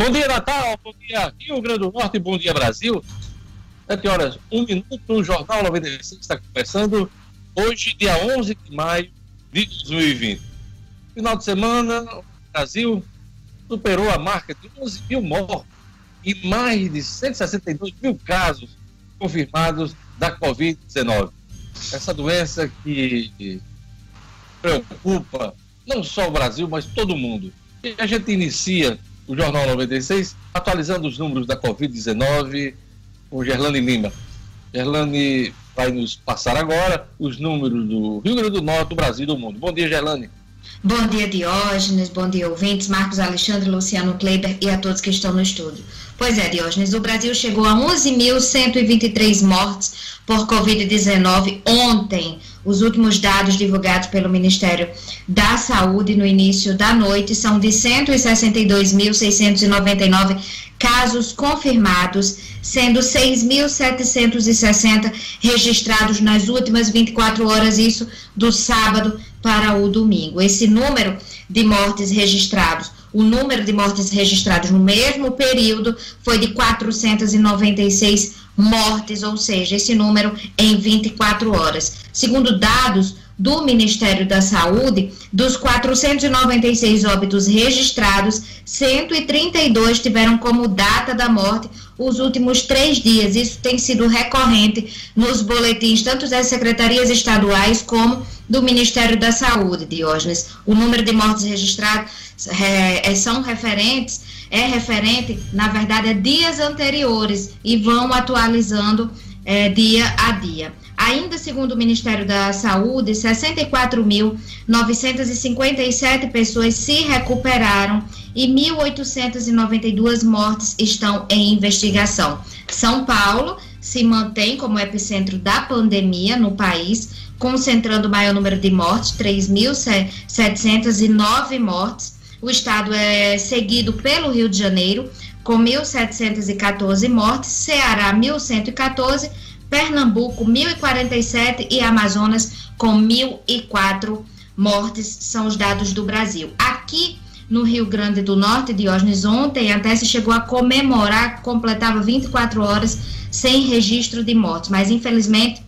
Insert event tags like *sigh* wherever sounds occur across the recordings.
Bom dia, Natal. Bom dia, Rio Grande do Norte. Bom dia, Brasil. 7 horas, 1 minuto. O Jornal 96 está começando hoje, dia 11 de maio de 2020. Final de semana, o Brasil superou a marca de 11 mil mortos e mais de 162 mil casos confirmados da Covid-19. Essa doença que preocupa não só o Brasil, mas todo mundo. E a gente inicia o Jornal 96 atualizando os números da Covid-19 com Gerlane Lima. Gerlane vai nos passar agora os números do Rio Grande do Norte, do Brasil e do mundo. Bom dia, Gerlane. Bom dia, Diógenes. Bom dia, ouvintes. Marcos Alexandre, Luciano Kleiber e a todos que estão no estúdio. Pois é, Diógenes, o Brasil chegou a 11.123 mortes por Covid-19 ontem. Os últimos dados divulgados pelo Ministério da Saúde no início da noite são de 162.699 casos confirmados, sendo 6.760 registrados nas últimas 24 horas, isso do sábado para o domingo. Esse número de mortes registrados, o número de mortes registradas no mesmo período foi de 496 mortes, ou seja, esse número em 24 horas. Segundo dados do Ministério da Saúde, dos 496 óbitos registrados, 132 tiveram como data da morte os últimos três dias. Isso tem sido recorrente nos boletins, tanto das secretarias estaduais como do Ministério da Saúde, Diógenes. O número de mortes registradas é, é, são referentes, é referente, na verdade, a dias anteriores e vão atualizando é, dia a dia. Ainda segundo o Ministério da Saúde, 64.957 pessoas se recuperaram e 1.892 mortes estão em investigação. São Paulo se mantém como epicentro da pandemia no país, concentrando o maior número de mortes, 3.709 mortes. O estado é seguido pelo Rio de Janeiro, com 1.714 mortes, Ceará, 1.114, Pernambuco, 1.047 e Amazonas, com 1.004 mortes, são os dados do Brasil. Aqui no Rio Grande do Norte, Diógenes, ontem até se chegou a comemorar, completava 24 horas sem registro de mortes, mas infelizmente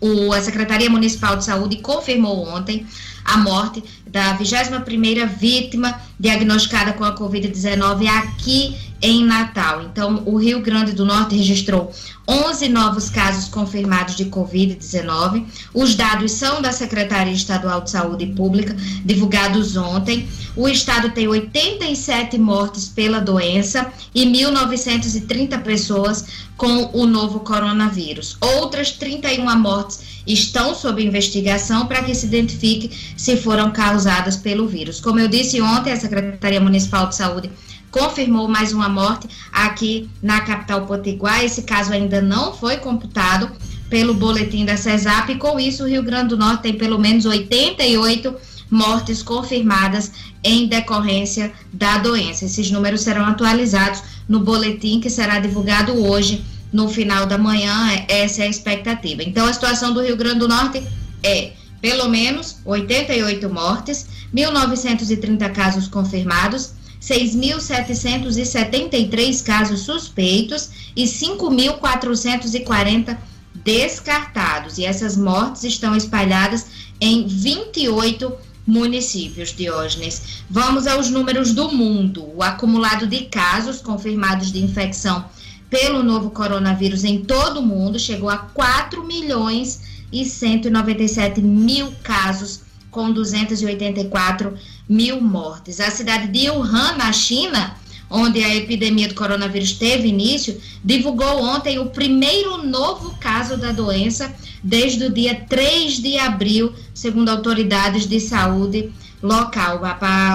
o, a Secretaria Municipal de Saúde confirmou ontem a morte da 21ª vítima diagnosticada com a Covid-19 aqui em Natal. Então, o Rio Grande do Norte registrou 11 novos casos confirmados de Covid-19. Os dados são da Secretaria Estadual de Saúde Pública, divulgados ontem. O estado tem 87 mortes pela doença e 1.930 pessoas com o novo coronavírus. Outras 31 mortes estão sob investigação para que se identifique se foram causadas pelo vírus. Como eu disse ontem, a Secretaria Municipal de Saúde confirmou mais uma morte aqui na capital potiguar. Esse caso ainda não foi computado pelo boletim da CESAP e com isso o Rio Grande do Norte tem pelo menos 88 mortes confirmadas em decorrência da doença. Esses números serão atualizados no boletim que será divulgado hoje no final da manhã. Essa é a expectativa. Então a situação do Rio Grande do Norte é pelo menos 88 mortes, 1.930 casos confirmados, 6.773 casos suspeitos e 5.440 descartados. E essas mortes estão espalhadas em 28 municípios, Diógenes. Vamos aos números do mundo. O acumulado de casos confirmados de infecção pelo novo coronavírus em todo o mundo chegou a 4 milhões e 197 mil casos, com 284 mil mortes. A cidade de Wuhan, na China, onde a epidemia do coronavírus teve início, divulgou ontem o primeiro novo caso da doença desde o dia 3 de abril, segundo autoridades de saúde local.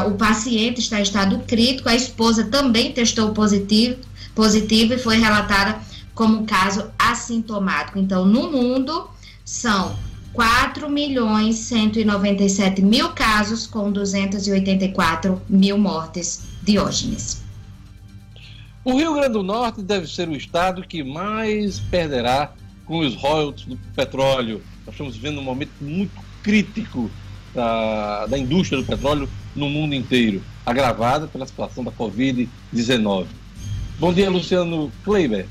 O paciente está em estado crítico, a esposa também testou positivo, positivo e foi relatada como caso assintomático. Então, no mundo, são 4 milhões 197 mil casos com 284 mil mortes. Diógenes. O Rio Grande do Norte deve ser o estado que mais perderá com os royalties do petróleo. Nós estamos vivendo um momento muito crítico da, da indústria do petróleo no mundo inteiro. agravada pela situação da Covid-19. Bom dia, Luciano Kleiber.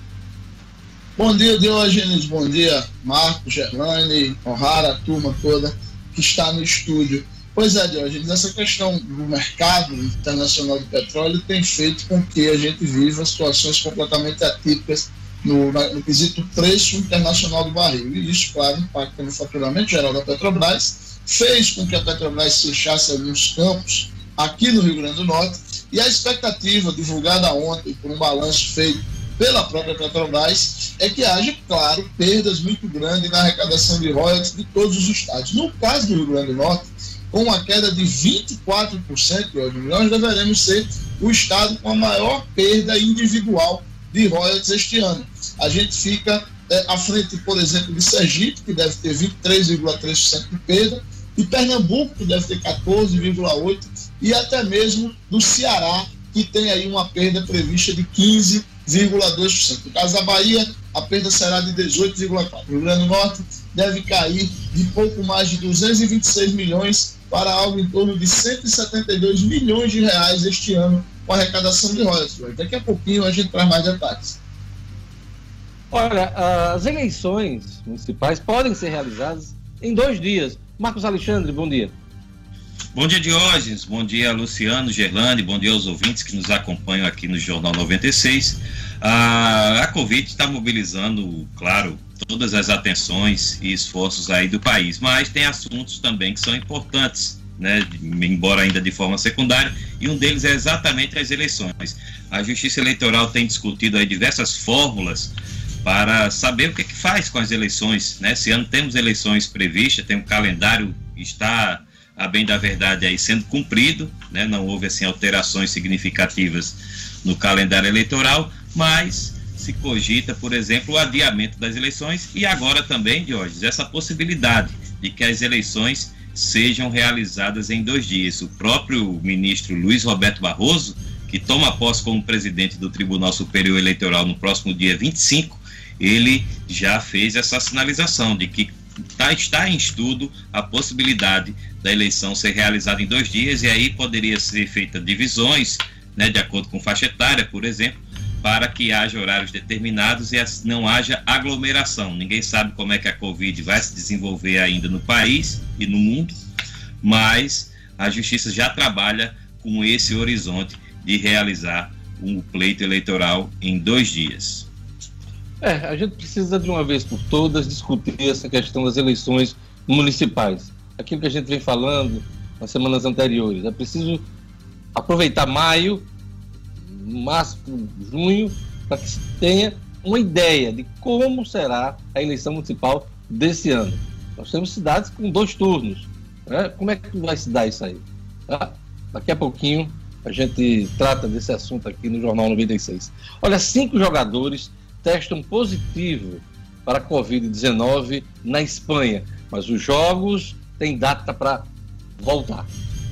Bom dia, Diógenes. Bom dia, Marcos, Gerlane, O'Hara, a turma toda que está no estúdio. Pois é, Diógenes, essa questão do mercado internacional do petróleo tem feito com que a gente viva situações completamente atípicas no, no quesito preço internacional do barril. E isso, claro, impacta no faturamento geral da Petrobras, fez com que a Petrobras fechasse alguns campos aqui no Rio Grande do Norte, e a expectativa divulgada ontem por um balanço feito pela própria Petrobras é que haja, claro, perdas muito grandes na arrecadação de royalties de todos os estados. No caso do Rio Grande do Norte, com uma queda de 24%, nós deveremos ser o estado com a maior perda individual de royalties este ano. A gente fica é, à frente, por exemplo, de Sergipe, que deve ter 23,3% de perda, e Pernambuco, que deve ter 14,8%, e até mesmo do Ceará, que tem aí uma perda prevista de 15,2%. No caso da Bahia, a perda será de 18,4%. O Rio Grande do Norte deve cair de pouco mais de 226 milhões para algo em torno de 172 milhões de reais este ano com a arrecadação de royalties. Daqui a pouquinho a gente traz mais detalhes. Olha, as eleições municipais podem ser realizadas em dois dias. Marcos Alexandre, bom dia. Bom dia, Diógenes. Bom dia, Luciano, Gerlane. Bom dia aos ouvintes que nos acompanham aqui no Jornal 96. A, a Covid está mobilizando, claro, todas as atenções e esforços aí do país, mas tem assuntos também que são importantes né, embora ainda de forma secundária, e um deles é exatamente as eleições. A Justiça Eleitoral tem discutido aí diversas fórmulas para saber o que, é que faz com as eleições. Né? Esse ano temos eleições previstas, tem um calendário está a bem da verdade aí sendo cumprido, né? não houve assim alterações significativas no calendário eleitoral, mas se cogita, por exemplo, o adiamento das eleições e agora também, Diógenes, essa possibilidade de que as eleições sejam realizadas em dois dias. O próprio ministro Luiz Roberto Barroso, que toma posse como presidente do Tribunal Superior Eleitoral no próximo dia 25, ele já fez essa sinalização de que tá, está em estudo a possibilidade da eleição ser realizada em dois dias, e aí poderia ser feita divisões, né, de acordo com faixa etária, por exemplo, para que haja horários determinados e não haja aglomeração. Ninguém sabe como é que a Covid vai se desenvolver ainda no país e no mundo, mas a Justiça já trabalha com esse horizonte de realizar um pleito eleitoral em dois dias. É, a gente precisa de uma vez por todas discutir essa questão das eleições municipais. Aquilo que a gente vem falando nas semanas anteriores. É preciso aproveitar maio máximo junho, para que se tenha uma ideia de como será a eleição municipal desse ano. Nós temos cidades com dois turnos. Né? Como é que vai se dar isso aí? Tá? Daqui a pouquinho a gente trata desse assunto aqui no Jornal 96. Olha, cinco jogadores testam positivo para a Covid-19 na Espanha, mas os jogos têm data para voltar.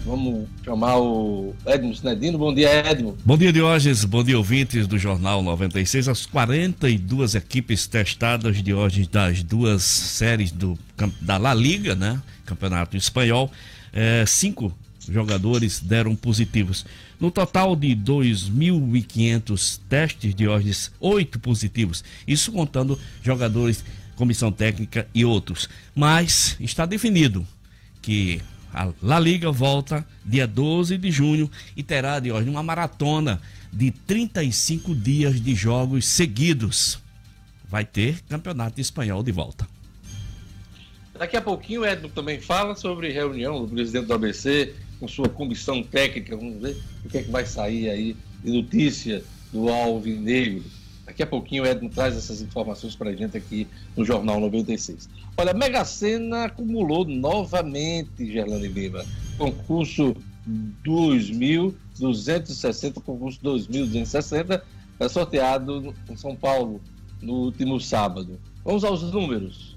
Vamos chamar o Edmo Sinedino. Bom dia, Edmo. Bom dia, Diógenes. Bom dia, ouvintes do Jornal 96. As 42 equipes testadas, Diógenes, das duas séries do, da La Liga, né? Campeonato Espanhol. É, cinco jogadores deram positivos. No total de 2.500 testes, Diógenes, oito positivos. Isso contando jogadores, comissão técnica e outros. Mas está definido que a La Liga volta dia 12 de junho e terá de hoje uma maratona de 35 dias de jogos seguidos. Vai ter campeonato espanhol de volta. Daqui a pouquinho o Edno também fala sobre reunião do presidente do ABC com sua comissão técnica. Vamos ver o que é que vai sair aí de notícia do Alvinegro. Daqui a pouquinho o Edno traz essas informações para a gente aqui no Jornal 96. Olha, Mega Sena acumulou novamente, Gerlane Lima, concurso 2.260, concurso 2.260, é sorteado em São Paulo no último sábado. Vamos aos números.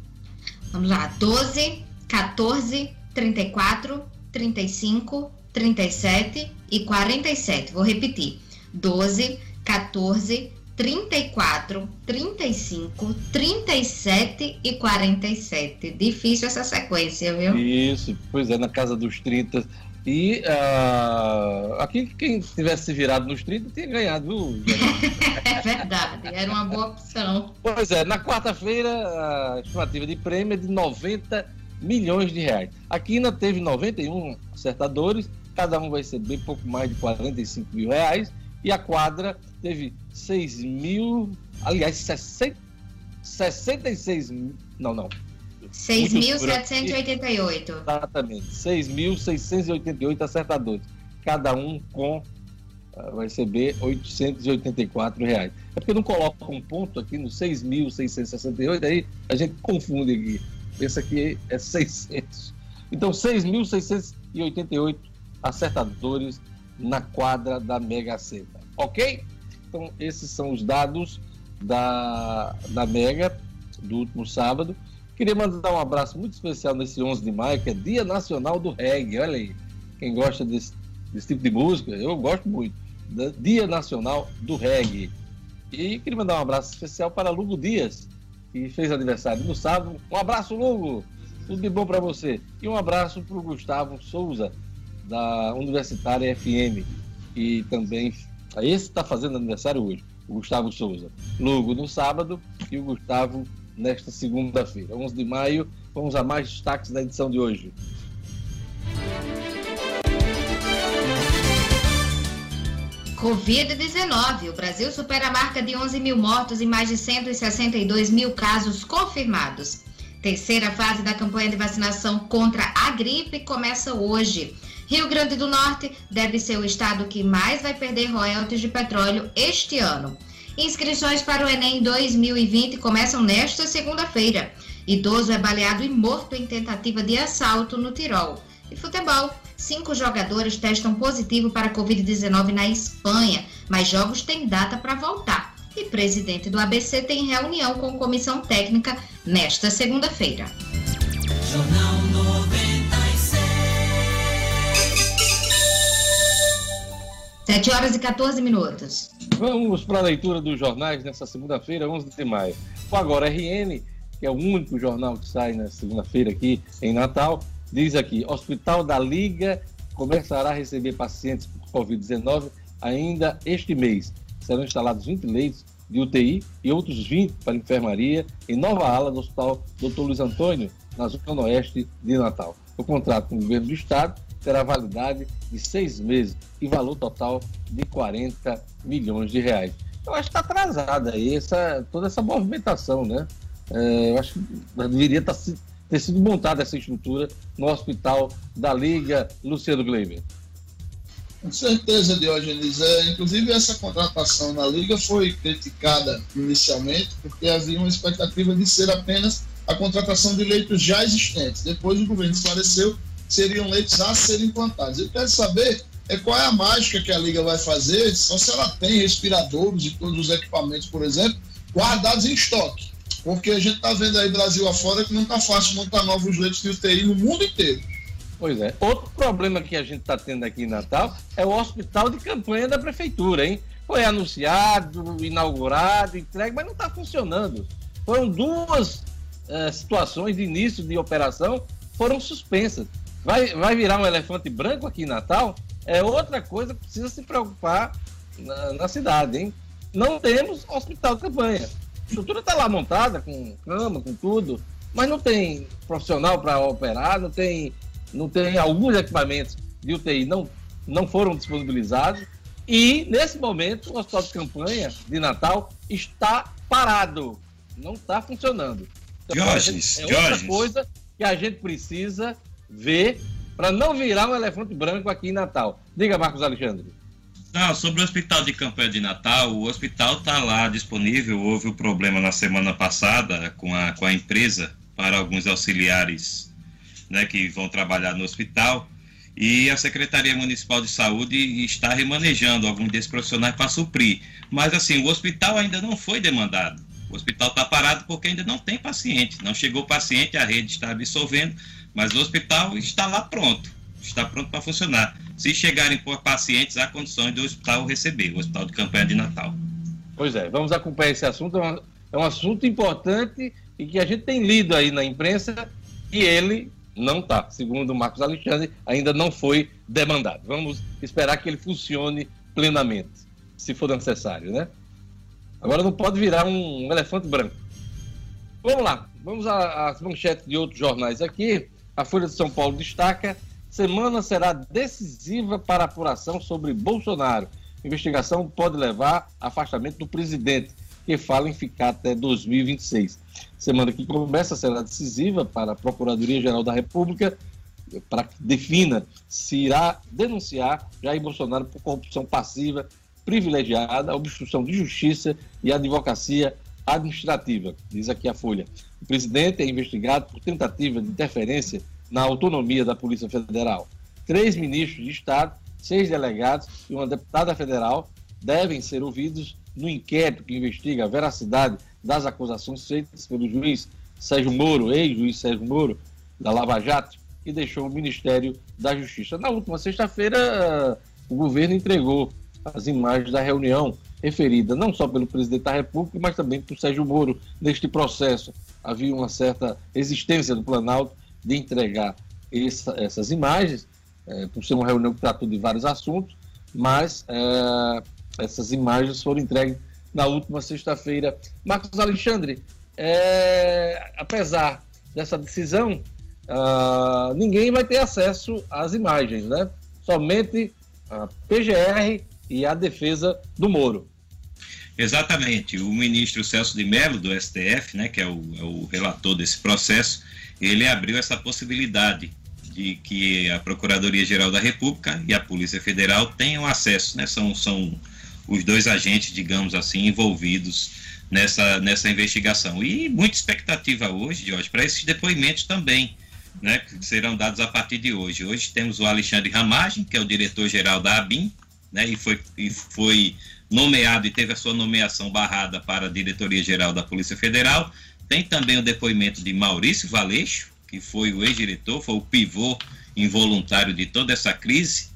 Vamos lá, 12, 14, 34, 35, 37 e 47. Vou repetir. 12, 14, 34, 35, 37 e 47. Difícil essa sequência, viu? Isso, pois é, na casa dos 30. E uh, aqui, quem tivesse se virado nos 30 tinha ganhado, viu? *laughs* é verdade, era uma boa opção. Pois é, na quarta-feira, a estimativa de prêmio é de 90 milhões de reais. A Quina teve 91 acertadores, cada um vai receber pouco mais de 45 mil reais, e a quadra teve 6 mil, aliás, 60, 66 mil, não, não, 6.788. Exatamente, 6.688 acertadores. Cada um com uh, vai receber 884 reais. É porque não coloca um ponto aqui no 6.668, aí a gente confunde aqui. Pensa que é 600. Então, 6.688 acertadores na quadra da Mega Sena. Ok? Então, esses são os dados da, da Mega do último sábado. Queria mandar um abraço muito especial nesse 11 de maio, que é Dia Nacional do Reggae. Olha aí, quem gosta desse, desse tipo de música, eu gosto muito. Dia Nacional do Reggae. E queria mandar um abraço especial para Lugo Dias, que fez aniversário no sábado. Um abraço, Lugo! Tudo de bom para você. E um abraço para o Gustavo Souza, da Universitária FM. E também, esse está fazendo aniversário hoje, o Gustavo Souza. Lugo no sábado e o Gustavo nesta segunda-feira, 11 de maio. Vamos a mais destaques da edição de hoje. Covid-19. O Brasil supera a marca de 11 mil mortos e mais de 162 mil casos confirmados. Terceira fase da campanha de vacinação contra a gripe começa hoje. Rio Grande do Norte deve ser o estado que mais vai perder royalties de petróleo este ano. Inscrições para o Enem 2020 começam nesta segunda-feira. Idoso é baleado e morto em tentativa de assalto no Tirol. E futebol. Cinco jogadores testam positivo para Covid-19 na Espanha, mas jogos têm data para voltar. E presidente do ABC tem reunião com comissão técnica nesta segunda-feira. Jornal 96. 7 horas e 14 minutos. Vamos para a leitura dos jornais nessa segunda-feira, 11 de maio. O Agora RN, que é o único jornal que sai na segunda-feira aqui em Natal, diz aqui: Hospital da Liga começará a receber pacientes por Covid-19 ainda este mês. Serão instalados 20 leitos de UTI e outros 20 para enfermaria em nova ala do Hospital Dr. Luiz Antônio, na zona oeste de Natal. O contrato com o governo do estado terá validade de seis meses e valor total de 40 milhões de reais. Eu acho que está atrasada aí essa, toda essa movimentação, né? É, eu acho que deveria tá, ter sido montada essa estrutura no hospital da Liga Luciano Gleiber. Com certeza, Diogenes. É, inclusive, essa contratação na Liga foi criticada inicialmente porque havia uma expectativa de ser apenas a contratação de leitos já existentes. Depois, o governo esclareceu seriam leitos a serem implantados. Eu quero saber é qual é a mágica que a Liga vai fazer, só se ela tem respiradores e todos os equipamentos, por exemplo, guardados em estoque. Porque a gente está vendo aí Brasil afora que não está fácil montar novos leitos de UTI no mundo inteiro. Pois é. Outro problema que a gente está tendo aqui em Natal é o hospital de campanha da prefeitura, hein? Foi anunciado, inaugurado, entregue, mas não está funcionando. Foram duas eh, situações de início de operação foram suspensas vai, vai virar um elefante branco aqui em Natal, é outra coisa que precisa se preocupar na, na cidade, hein? Não temos hospital de campanha. A estrutura está lá montada, com cama, com tudo, mas não tem profissional para operar, não tem, não tem alguns equipamentos de UTI não, não foram disponibilizados. E, nesse momento, o hospital de campanha de Natal está parado, não está funcionando. Então, Jorge, é outra coisa que a gente precisa ver para não virar um elefante branco aqui em Natal. Diga, Marcos Alexandre. Sobre o hospital de campanha de Natal, o hospital está lá disponível. Houve o um problema na semana passada com a, com a empresa para alguns auxiliares né, que vão trabalhar no hospital. E a Secretaria Municipal de Saúde está remanejando alguns desses profissionais para suprir. Mas, assim, o hospital ainda não foi demandado. O hospital está parado porque ainda não tem paciente. Não chegou paciente, a rede está absorvendo mas o hospital está lá pronto, está pronto para funcionar. Se chegarem pacientes, há condições do hospital receber, o hospital de campanha de Natal. Pois é, vamos acompanhar esse assunto. É um, é assunto importante e que a gente tem lido aí na imprensa e ele Não está. Segundo o Marcos Alexandre, ainda não foi demandado. Vamos esperar que ele funcione plenamente, se for necessário, né? Agora não pode virar um, um elefante branco. Vamos lá, vamos às manchetes de outros jornais aqui. A Folha de São Paulo destaca: semana será decisiva para apuração sobre Bolsonaro. investigação pode levar a afastamento do presidente, que fala em ficar até 2026. Semana que começa será decisiva para a Procuradoria-Geral da República para que defina se irá denunciar Jair Bolsonaro por corrupção passiva, privilegiada, obstrução de justiça e advocacia administrativa, diz aqui a Folha. O presidente é investigado por tentativa de interferência na autonomia da Polícia Federal. Três ministros de Estado, seis delegados e uma deputada federal devem ser ouvidos no inquérito que investiga a veracidade das acusações feitas pelo juiz Sérgio Moro, ex-juiz Sérgio Moro, da Lava Jato, que deixou o Ministério da Justiça. Na última sexta-feira, o governo entregou as imagens da reunião referida não só pelo presidente da República, mas também por Sérgio Moro neste processo. Havia uma certa resistência do Planalto de entregar essa, essas imagens, é, por ser uma reunião que tratou de vários assuntos, mas é, essas imagens foram entregues na última sexta-feira. Marcos Alexandre, é, apesar dessa decisão, uh, ninguém vai ter acesso às imagens, né? Somente a PGR e a defesa do Moro. Exatamente. O ministro Celso de Mello, do STF, né, que é o, é o relator desse processo, ele abriu essa possibilidade de que a Procuradoria-Geral da República e a Polícia Federal tenham acesso, né? São, são os dois agentes, digamos assim, envolvidos nessa, nessa investigação. E muita expectativa hoje, Jorge, para esses depoimentos também, né? Que serão dados a partir de hoje. Hoje temos o Alexandre Ramagem, que é o diretor-geral da ABIN, né? E foi, e foi nomeado e teve a sua nomeação barrada para a Diretoria-Geral da Polícia Federal. Tem também o depoimento de Maurício Valeixo, que foi o ex-diretor, foi o pivô involuntário de toda essa crise.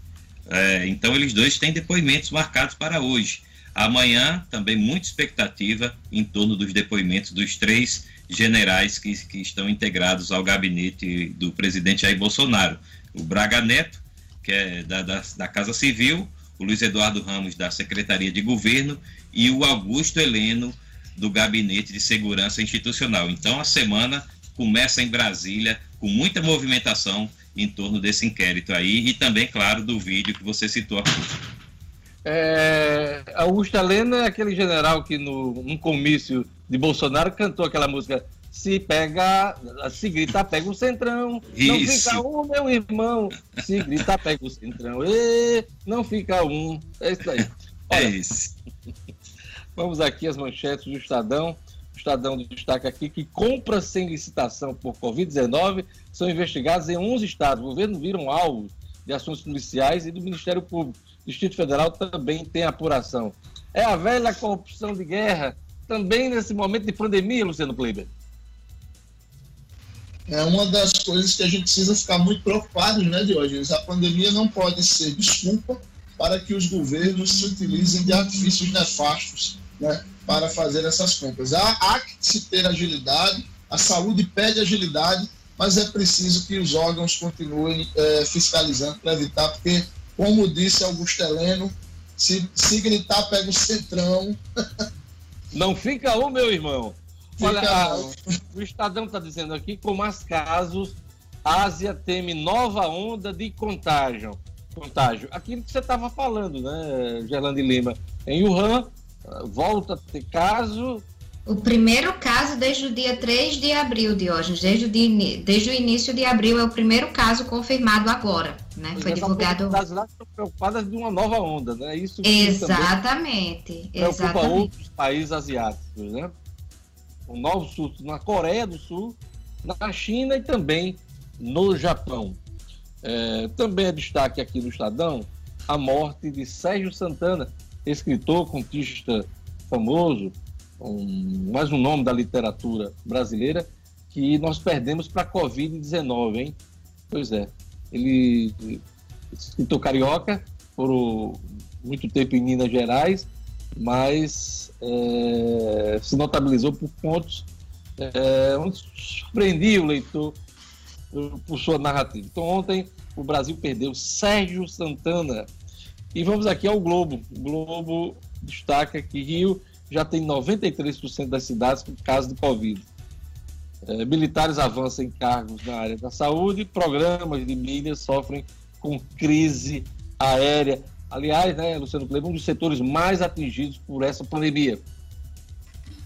É, então, eles dois têm depoimentos marcados para hoje. Amanhã, também muita expectativa em torno dos depoimentos dos três generais que, que estão integrados ao gabinete do presidente Jair Bolsonaro. O Braga Neto, que é da, da, da Casa Civil, o Luiz Eduardo Ramos, da Secretaria de Governo, e o Augusto Heleno, do Gabinete de Segurança Institucional. Então, a semana começa em Brasília, com muita movimentação em torno desse inquérito aí, e também, claro, do vídeo que você citou aqui. É, Augusto Heleno é aquele general que, no, num comício de Bolsonaro, cantou aquela música se pega, se gritar, pega o centrão. Isso. Não fica um, meu irmão. Se gritar, pega o centrão. E não fica um. É isso aí. *laughs* É Olha, é isso. Vamos aqui as manchetes do Estadão. O Estadão destaca aqui que compras sem licitação por Covid-19 são investigadas em 11 estados. O governo viram alvo de ações policiais e do Ministério Público. O Distrito Federal também tem apuração. É a velha corrupção de guerra, também nesse momento de pandemia, Luciano Kleiber é uma das coisas que a gente precisa ficar muito preocupado, né, Diogenes? A pandemia não pode ser desculpa para que os governos se utilizem de artifícios nefastos né, para fazer essas compras. Há, há que se ter agilidade, a saúde pede agilidade, mas é preciso que os órgãos continuem é, fiscalizando para evitar, porque, como disse Augusto Heleno, se, se gritar, pega o centrão. *laughs* Não fica um, meu irmão. Olha, a, o Estadão está dizendo aqui, com mais casos, Ásia teme nova onda de contágio. contágio. Aquilo que você estava falando, né, Gerlande Lima? Em Wuhan, volta a ter caso. O primeiro caso desde o dia 3 de abril, Diógenes, desde o, de, desde o início de abril, é o primeiro caso confirmado agora, né? Foi divulgado. As lá estão preocupadas de uma nova onda, né? Isso exatamente. Preocupa exatamente. outros países asiáticos, né? um novo surto na Coreia do Sul, na China e também no Japão. É, também é destaque aqui no Estadão a morte de Sérgio Santana, escritor, contista famoso, um, mais um nome da literatura brasileira, que nós perdemos para a Covid-19, hein? Pois é. Ele, escritor carioca, por muito tempo em Minas Gerais, mas é, se notabilizou por pontos é, onde surpreendia o leitor por sua narrativa. Então, ontem o Brasil perdeu Sérgio Santana. E vamos aqui ao Globo. O Globo destaca que Rio já tem 93% das cidades com casos de Covid. É, militares avançam em cargos na área da saúde, programas de mídia sofrem com crise aérea. Aliás, né, Luciano Kleber, um dos setores mais atingidos por essa pandemia.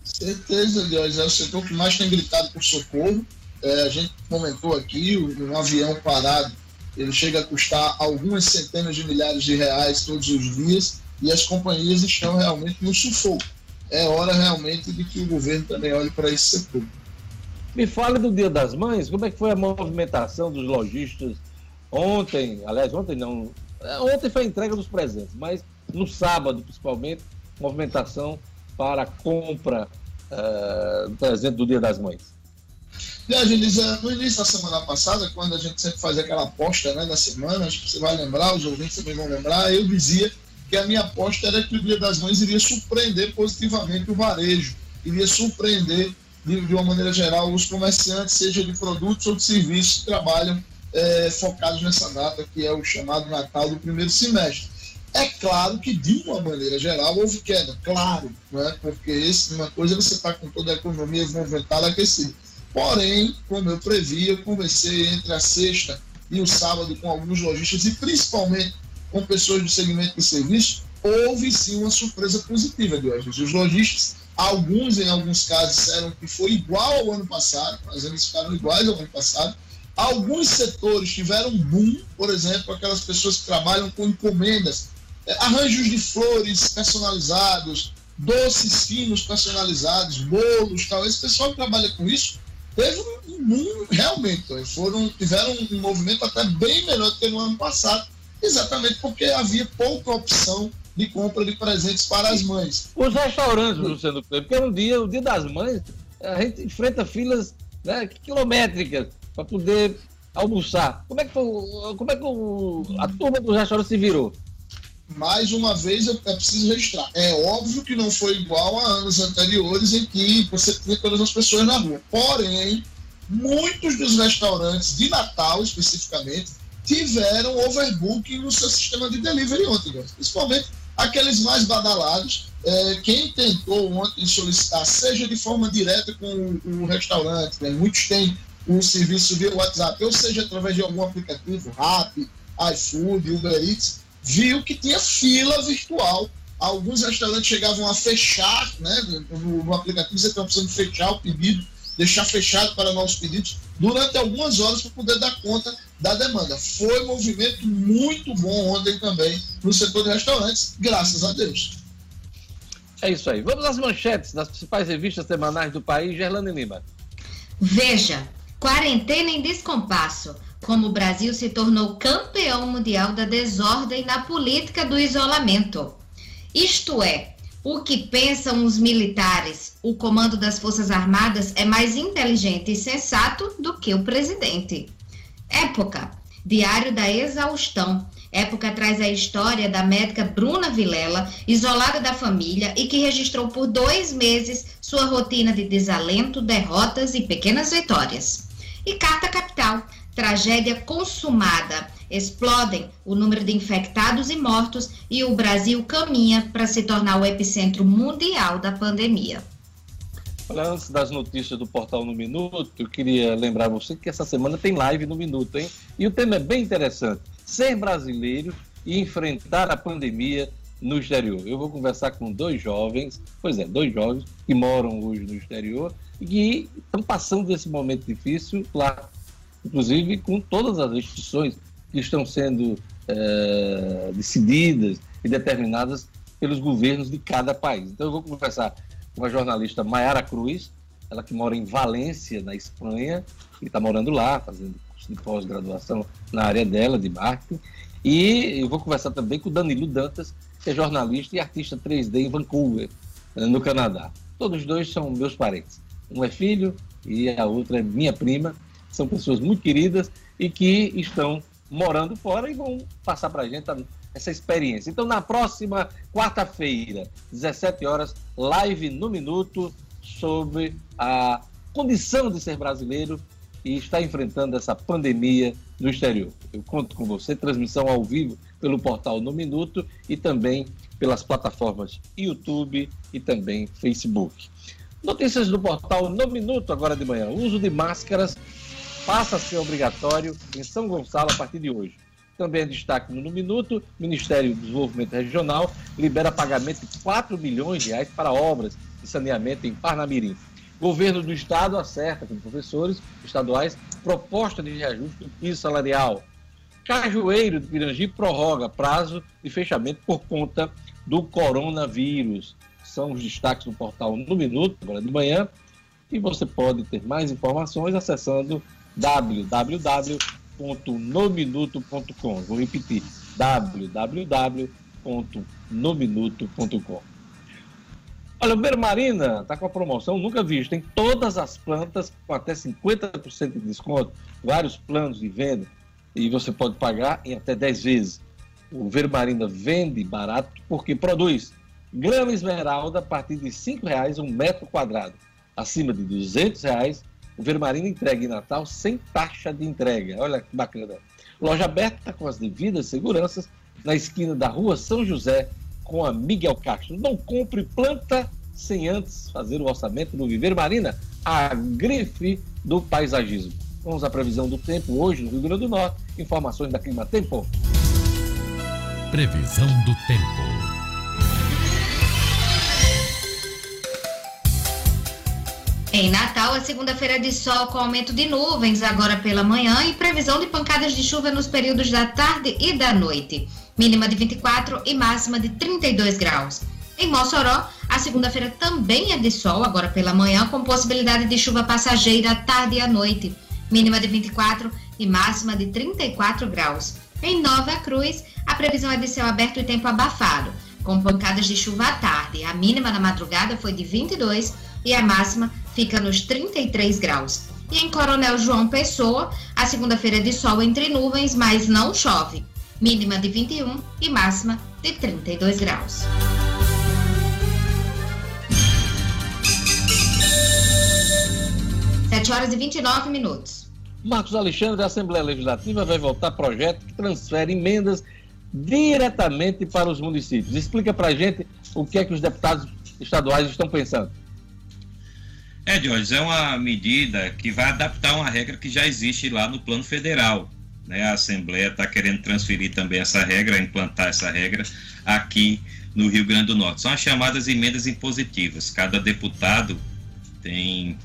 Certeza, Deus, é o setor que mais tem gritado por socorro. É, a gente comentou aqui, um avião parado, ele chega a custar algumas centenas de milhares de reais todos os dias e as companhias estão realmente no sufoco. É hora realmente de que o governo também olhe para esse setor. Me fale do Dia das Mães, como é que foi a movimentação dos lojistas ontem, aliás, ontem não, é, ontem foi a entrega dos presentes, mas no sábado, principalmente, movimentação para a compra uh, do presente do Dia das Mães. E a gente no início da semana passada, quando a gente sempre fazia aquela aposta né, da semana, acho que você vai lembrar, os ouvintes também vão lembrar, eu dizia que a minha aposta era que o Dia das Mães iria surpreender positivamente o varejo, iria surpreender, de, uma maneira geral, os comerciantes, seja de produtos ou de serviços que trabalham é, focados nessa data, que é o chamado Natal do primeiro semestre. É claro que, de uma maneira geral, houve queda, claro, né? porque esse, uma coisa é você está com toda a economia movimentada aquecida. Porém, como eu previ, eu conversei entre a sexta e o sábado com alguns lojistas e principalmente com pessoas do segmento de serviço, houve sim uma surpresa positiva de hoje. Os lojistas, alguns em alguns casos disseram que foi igual ao ano passado, mas eles ficaram iguais ao ano passado, Alguns setores tiveram boom, por exemplo, aquelas pessoas que trabalham com encomendas, é, arranjos de flores personalizados, doces finos personalizados, bolos, tal. Esse pessoal que trabalha com isso teve um boom realmente. Foram, tiveram um movimento até bem melhor do que no ano passado, exatamente porque havia pouca opção de compra de presentes para as mães. Os restaurantes, Luciano, porque um dia, o dia das mães, a gente enfrenta filas né, quilométricas para poder almoçar. Como é que, foi, como é que o, a turma do restaurante se virou? Mais uma vez, é preciso registrar. É óbvio que não foi igual a anos anteriores em que você tinha todas as pessoas na rua. Porém, muitos dos restaurantes de Natal, especificamente, tiveram overbooking no seu sistema de delivery ontem, principalmente aqueles mais badalados. É, quem tentou ontem solicitar, seja de forma direta com o, restaurante, né? muitos têm um serviço via WhatsApp, ou seja, através de algum aplicativo, Rap, iFood, Uber Eats, viu que tinha fila virtual. Alguns restaurantes chegavam a fechar, né? No, no aplicativo você tem a opção de fechar o pedido, deixar fechado para novos pedidos, durante algumas horas para poder dar conta da demanda. Foi um movimento muito bom ontem também no setor de restaurantes, graças a Deus. É isso aí. Vamos às manchetes das principais revistas semanais do país, Gerlane Lima. Veja, Quarentena em descompasso. Como o Brasil se tornou campeão mundial da desordem na política do isolamento. Isto é, o que pensam os militares? O comando das Forças Armadas é mais inteligente e sensato do que o presidente. Época. Diário da Exaustão. Época traz a história da médica Bruna Vilela, isolada da família e que registrou por dois meses sua rotina de desalento, derrotas e pequenas vitórias. E Carta Capital, tragédia consumada. Explodem o número de infectados e mortos e o Brasil caminha para se tornar o epicentro mundial da pandemia. Olha, antes das notícias do Portal no Minuto, eu queria lembrar você que essa semana tem live no Minuto, hein? E o tema é bem interessante: ser brasileiro e enfrentar a pandemia no exterior. Eu vou conversar com dois jovens, pois é, dois jovens que moram hoje no exterior e que estão passando desse momento difícil lá, inclusive com todas as restrições que estão sendo é, decididas e determinadas pelos governos de cada país. Então eu vou conversar com a jornalista Mayara Cruz, ela que mora em Valência, na Espanha, e está morando lá, fazendo curso de pós-graduação na área dela, de marketing. E eu vou conversar também com o Danilo Dantas, que é jornalista e artista 3D em Vancouver, no Canadá. Todos dois são meus parentes. Um é filho e a outra é minha prima. São pessoas muito queridas e que estão morando fora e vão passar para a gente essa experiência. Então, na próxima quarta-feira, 17 horas, live no Minuto sobre a condição de ser brasileiro e está enfrentando essa pandemia no exterior. Eu conto com você, transmissão ao vivo pelo portal No Minuto e também pelas plataformas YouTube e também Facebook. Notícias do portal No Minuto, agora de manhã. Uso de máscaras passa a ser obrigatório em São Gonçalo a partir de hoje. Também é destaque no Minuto, Ministério do Desenvolvimento Regional libera pagamento de 4 milhões de reais para obras de saneamento em Parnamirim. Governo do Estado acerta com professores estaduais proposta de reajuste do piso salarial. Cajueiro de Pirangi prorroga prazo de fechamento por conta do coronavírus. São os destaques do portal No Minuto, agora de manhã. E você pode ter mais informações acessando www.nominuto.com. Vou repetir: www.nominuto.com. Olha, o Bermarina está com a promoção nunca vista em todas as plantas com até 50% de desconto, vários planos de venda e você pode pagar em até 10 vezes. O Vermarina vende barato porque produz grama esmeralda a partir de R$ 5,00 um metro quadrado. Acima de 200 reais, o Vermarina entrega em Natal sem taxa de entrega. Olha que bacana. Loja aberta com as devidas seguranças na esquina da rua São José, com a Miguel Castro. Não compre planta sem antes fazer o orçamento do Viver Marina, a grife do paisagismo. Vamos à previsão do tempo hoje no Rio Grande do Norte. Informações da Clima Tempo. Previsão do tempo. Em Natal, a segunda-feira de sol com aumento de nuvens agora pela manhã e previsão de pancadas de chuva nos períodos da tarde e da noite mínima de 24 e máxima de 32 graus. Em Mossoró, a segunda-feira também é de sol, agora pela manhã, com possibilidade de chuva passageira tarde e à noite, mínima de 24 e máxima de 34 graus. Em Nova Cruz, a previsão é de céu aberto e tempo abafado, com pancadas de chuva à tarde. A mínima na madrugada foi de 22 e a máxima fica nos 33 graus. E em Coronel João Pessoa, a segunda-feira é de sol entre nuvens, mas não chove mínima de 21 e máxima de 32 graus. Sete horas e 29 minutos. Marcos Alexandre, a Assembleia Legislativa vai votar projeto que transfere emendas diretamente para os municípios. Explica para a gente o que é que os deputados estaduais estão pensando. É, Jorge, é uma medida que vai adaptar uma regra que já existe lá no plano federal, né? A Assembleia está querendo transferir também essa regra, implantar essa regra aqui no Rio Grande do Norte. São as chamadas emendas impositivas. Cada deputado tem,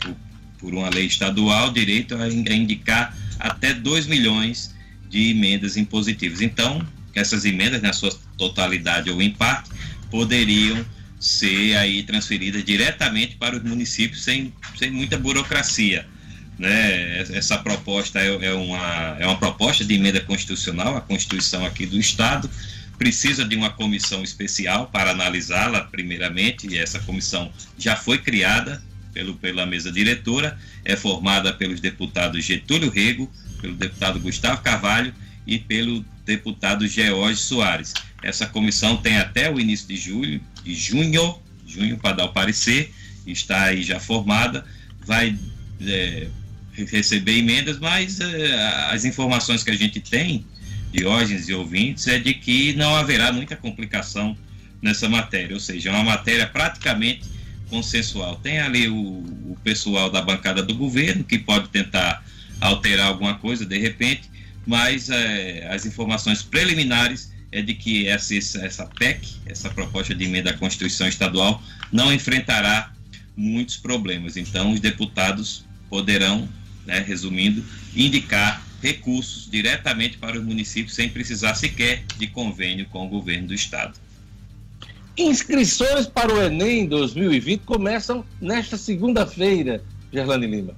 por, uma lei estadual, direito a, indicar até 2 milhões de emendas impositivas. Então, essas emendas, na sua totalidade ou em parte, poderiam ser aí transferidas diretamente para os municípios sem, sem muita burocracia. Né? Essa proposta é, é, uma, é uma proposta de emenda constitucional, a Constituição aqui do Estado precisa de uma comissão especial para analisá-la primeiramente, e essa comissão já foi criada pelo, pela mesa diretora, é formada pelos deputados Getúlio Rego, pelo deputado Gustavo Carvalho e pelo deputado George Soares. Essa comissão tem até o início de julho, de junho, junho para dar o parecer, está aí já formada, vai é, receber emendas, mas é, as informações que a gente tem, Diógenes e ouvintes, é de que não haverá muita complicação nessa matéria, ou seja, é uma matéria praticamente consensual. Tem ali o, o pessoal da bancada do governo que pode tentar alterar alguma coisa de repente, mas é, as informações preliminares é de que essa, essa PEC, essa proposta de emenda à Constituição Estadual, não enfrentará muitos problemas. Então, os deputados poderão né, resumindo, indicar recursos diretamente para os municípios sem precisar sequer de convênio com o governo do estado. Inscrições para o Enem 2020 começam nesta segunda-feira, Gerlane Lima.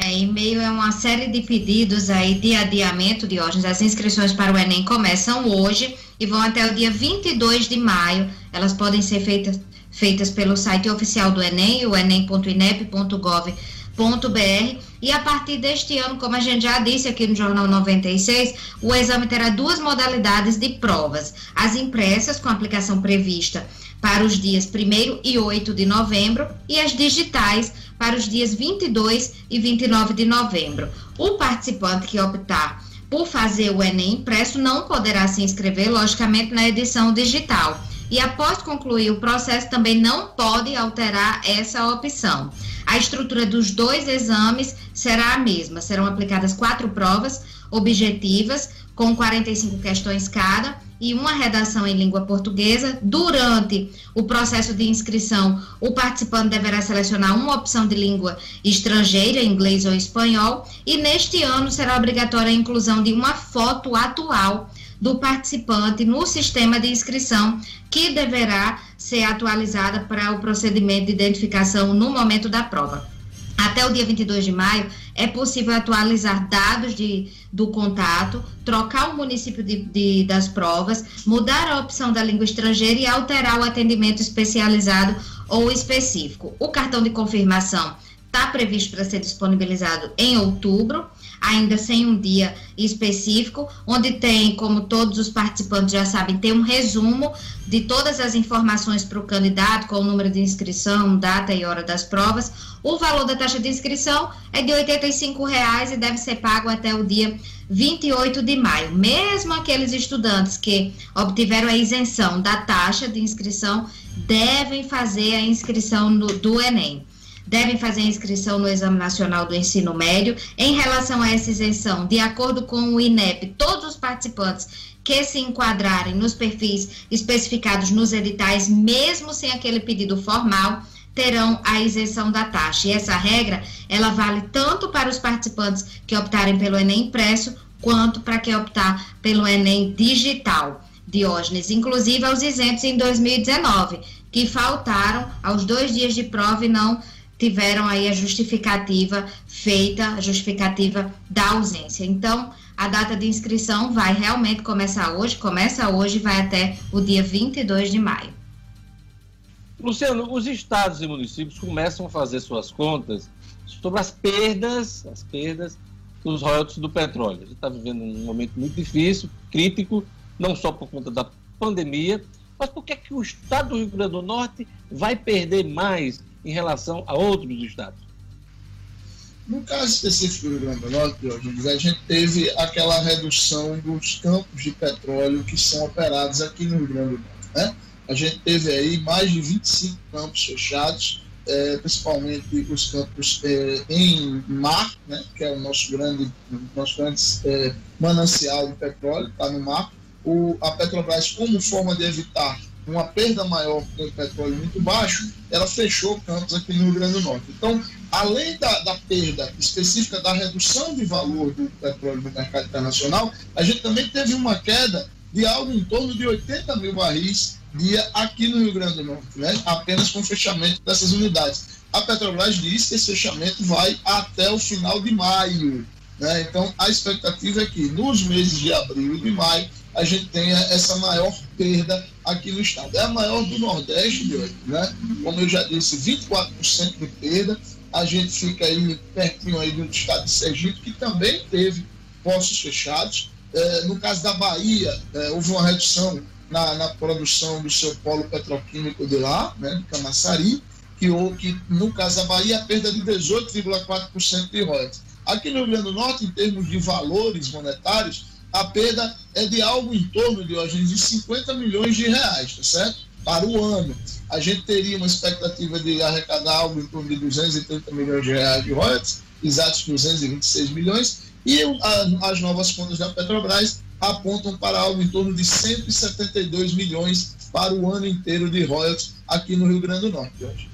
É, em meio a uma série de pedidos aí de adiamento de ordens, as inscrições para o Enem começam hoje e vão até o dia 22 de maio. Elas podem ser feitas, feitas pelo site oficial do Enem, o enem.inep.gov.br e a partir deste ano, como a gente já disse aqui no Jornal 96, o exame terá duas modalidades de provas: as impressas, com aplicação prevista para os dias 1 e 8 de novembro, e as digitais para os dias 22 e 29 de novembro. O participante que optar por fazer o Enem impresso não poderá se inscrever, logicamente, na edição digital. E após concluir o processo, também não pode alterar essa opção. A estrutura dos dois exames será a mesma. Serão aplicadas quatro provas objetivas, com 45 questões cada e uma redação em língua portuguesa. Durante o processo de inscrição, o participante deverá selecionar uma opção de língua estrangeira, inglês ou espanhol, e neste ano será obrigatória a inclusão de uma foto atual do participante no sistema de inscrição, que deverá ser atualizada para o procedimento de identificação no momento da prova. Até o dia 22 de maio, é possível atualizar dados de, do contato, trocar o município de, de, das provas, mudar a opção da língua estrangeira e alterar o atendimento especializado ou específico. O cartão de confirmação está previsto para ser disponibilizado em outubro ainda sem um dia específico, onde tem, como todos os participantes já sabem, tem um resumo de todas as informações para o candidato, com o número de inscrição, data e hora das provas. O valor da taxa de inscrição é de R$ 85,00 e deve ser pago até o dia 28 de maio. Mesmo aqueles estudantes que obtiveram a isenção da taxa de inscrição devem fazer a inscrição no, do Enem devem fazer inscrição no Exame Nacional do Ensino Médio. Em relação a essa isenção, de acordo com o INEP, todos os participantes que se enquadrarem nos perfis especificados nos editais, mesmo sem aquele pedido formal, terão a isenção da taxa. E essa regra, ela vale tanto para os participantes que optarem pelo Enem impresso, quanto para quem optar pelo Enem digital. Diógenes, inclusive aos isentos em 2019, que faltaram aos dois dias de prova e não tiveram aí a justificativa feita, a justificativa da ausência. Então, a data de inscrição vai realmente começar hoje, começa hoje e vai até o dia 22 de maio. Luciano, os estados e municípios começam a fazer suas contas sobre as perdas, as perdas dos royalties do petróleo. A gente está vivendo um momento muito difícil, crítico, não só por conta da pandemia, mas por que, que o estado do Rio Grande do Norte vai perder mais em relação a outros estados? No caso específico do Rio Grande do Norte, a gente teve aquela redução dos campos de petróleo que são operados aqui no Rio Grande do Norte. Né? A gente teve aí mais de 25 campos fechados, é, principalmente os campos é, em mar, né, que é o nosso grande, nosso grande é, manancial de petróleo, está no mar. O, a Petrobras, como forma de evitar uma perda maior com o petróleo muito baixo, ela fechou campos aqui no Rio Grande do Norte. Então, além da, da perda específica da redução de valor do petróleo no mercado internacional, a gente também teve uma queda de algo em torno de 80 mil barris dia aqui no Rio Grande do Norte, né? apenas com o fechamento dessas unidades. A Petrobras diz que esse fechamento vai até o final de maio. Né? Então, a expectativa é que nos meses de abril e de maio a gente tenha essa maior perda aqui no estado. É a maior do Nordeste, né? Como eu já disse, 24% de perda. A gente fica aí pertinho aí do estado de Sergipe, que também teve postos fechados. É, no caso da Bahia, é, houve uma redução na, na, produção do seu polo petroquímico de lá, né, de Camaçari, que, que no caso da Bahia, a perda de 18,4% de royalties. Aqui no Rio Grande do Norte, em termos de valores monetários, a perda é de algo em torno de, hoje, de 50 milhões de reais, tá certo? Para o ano. A gente teria uma expectativa de arrecadar algo em torno de 230 milhões de reais de royalties, exatos 226 milhões, e a, as novas contas da Petrobras apontam para algo em torno de 172 milhões para o ano inteiro de royalties aqui no Rio Grande do Norte. Hoje.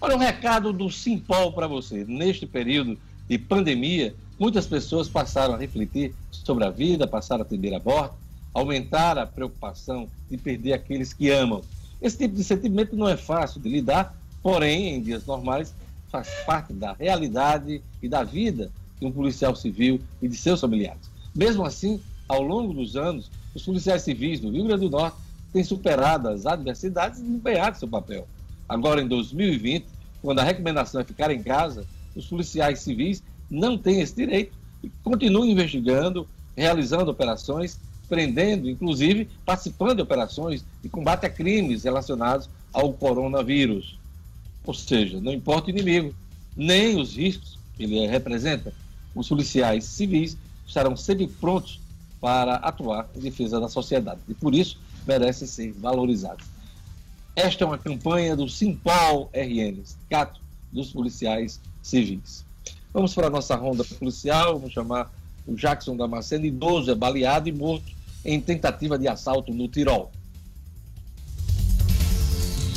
Olha, um recado do Simpol para você. Neste período de pandemia, Muitas pessoas passaram a refletir sobre a vida, passaram a temer a morte, aumentar a preocupação de perder aqueles que amam. Esse tipo de sentimento não é fácil de lidar, porém, em dias normais, faz parte da realidade e da vida de um policial civil e de seus familiares. Mesmo assim, ao longo dos anos, os policiais civis do Rio Grande do Norte têm superado as adversidades e desempenhado seu papel. Agora, em 2020, quando a recomendação é ficar em casa, os policiais civis não tem esse direito e continua investigando, realizando operações, prendendo, inclusive participando de operações de combate a crimes relacionados ao coronavírus. Ou seja, não importa o inimigo, nem os riscos ele representa, os policiais civis estarão sempre prontos para atuar em defesa da sociedade e por isso merecem ser valorizados. Esta é uma campanha do Simpol RN, Sindicato dos Policiais Civis. Vamos para a nossa ronda policial, vamos chamar o Jackson Damasceno, idoso, é baleado e morto em tentativa de assalto no Tirol.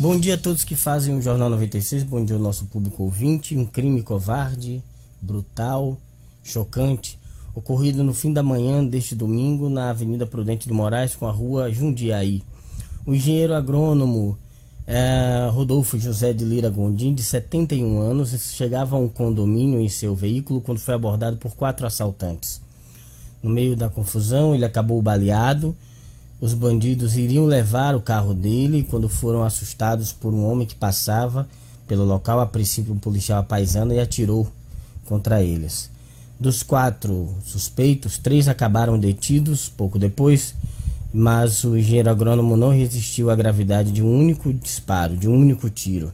Bom dia a todos que fazem o Jornal 96, bom dia ao nosso público ouvinte. Um crime covarde, brutal, chocante, ocorrido no fim da manhã deste domingo na Avenida Prudente de Moraes com a rua Jundiaí. O engenheiro agrônomo é, Rodolfo José de Lira Gondim, de 71 anos, chegava a um condomínio em seu veículo quando foi abordado por quatro assaltantes. No meio da confusão, ele acabou baleado os bandidos iriam levar o carro dele quando foram assustados por um homem que passava pelo local, a princípio um policial paisano, e atirou contra eles. Dos quatro suspeitos, três acabaram detidos pouco depois, mas o engenheiro agrônomo não resistiu à gravidade de um único disparo, de um único tiro,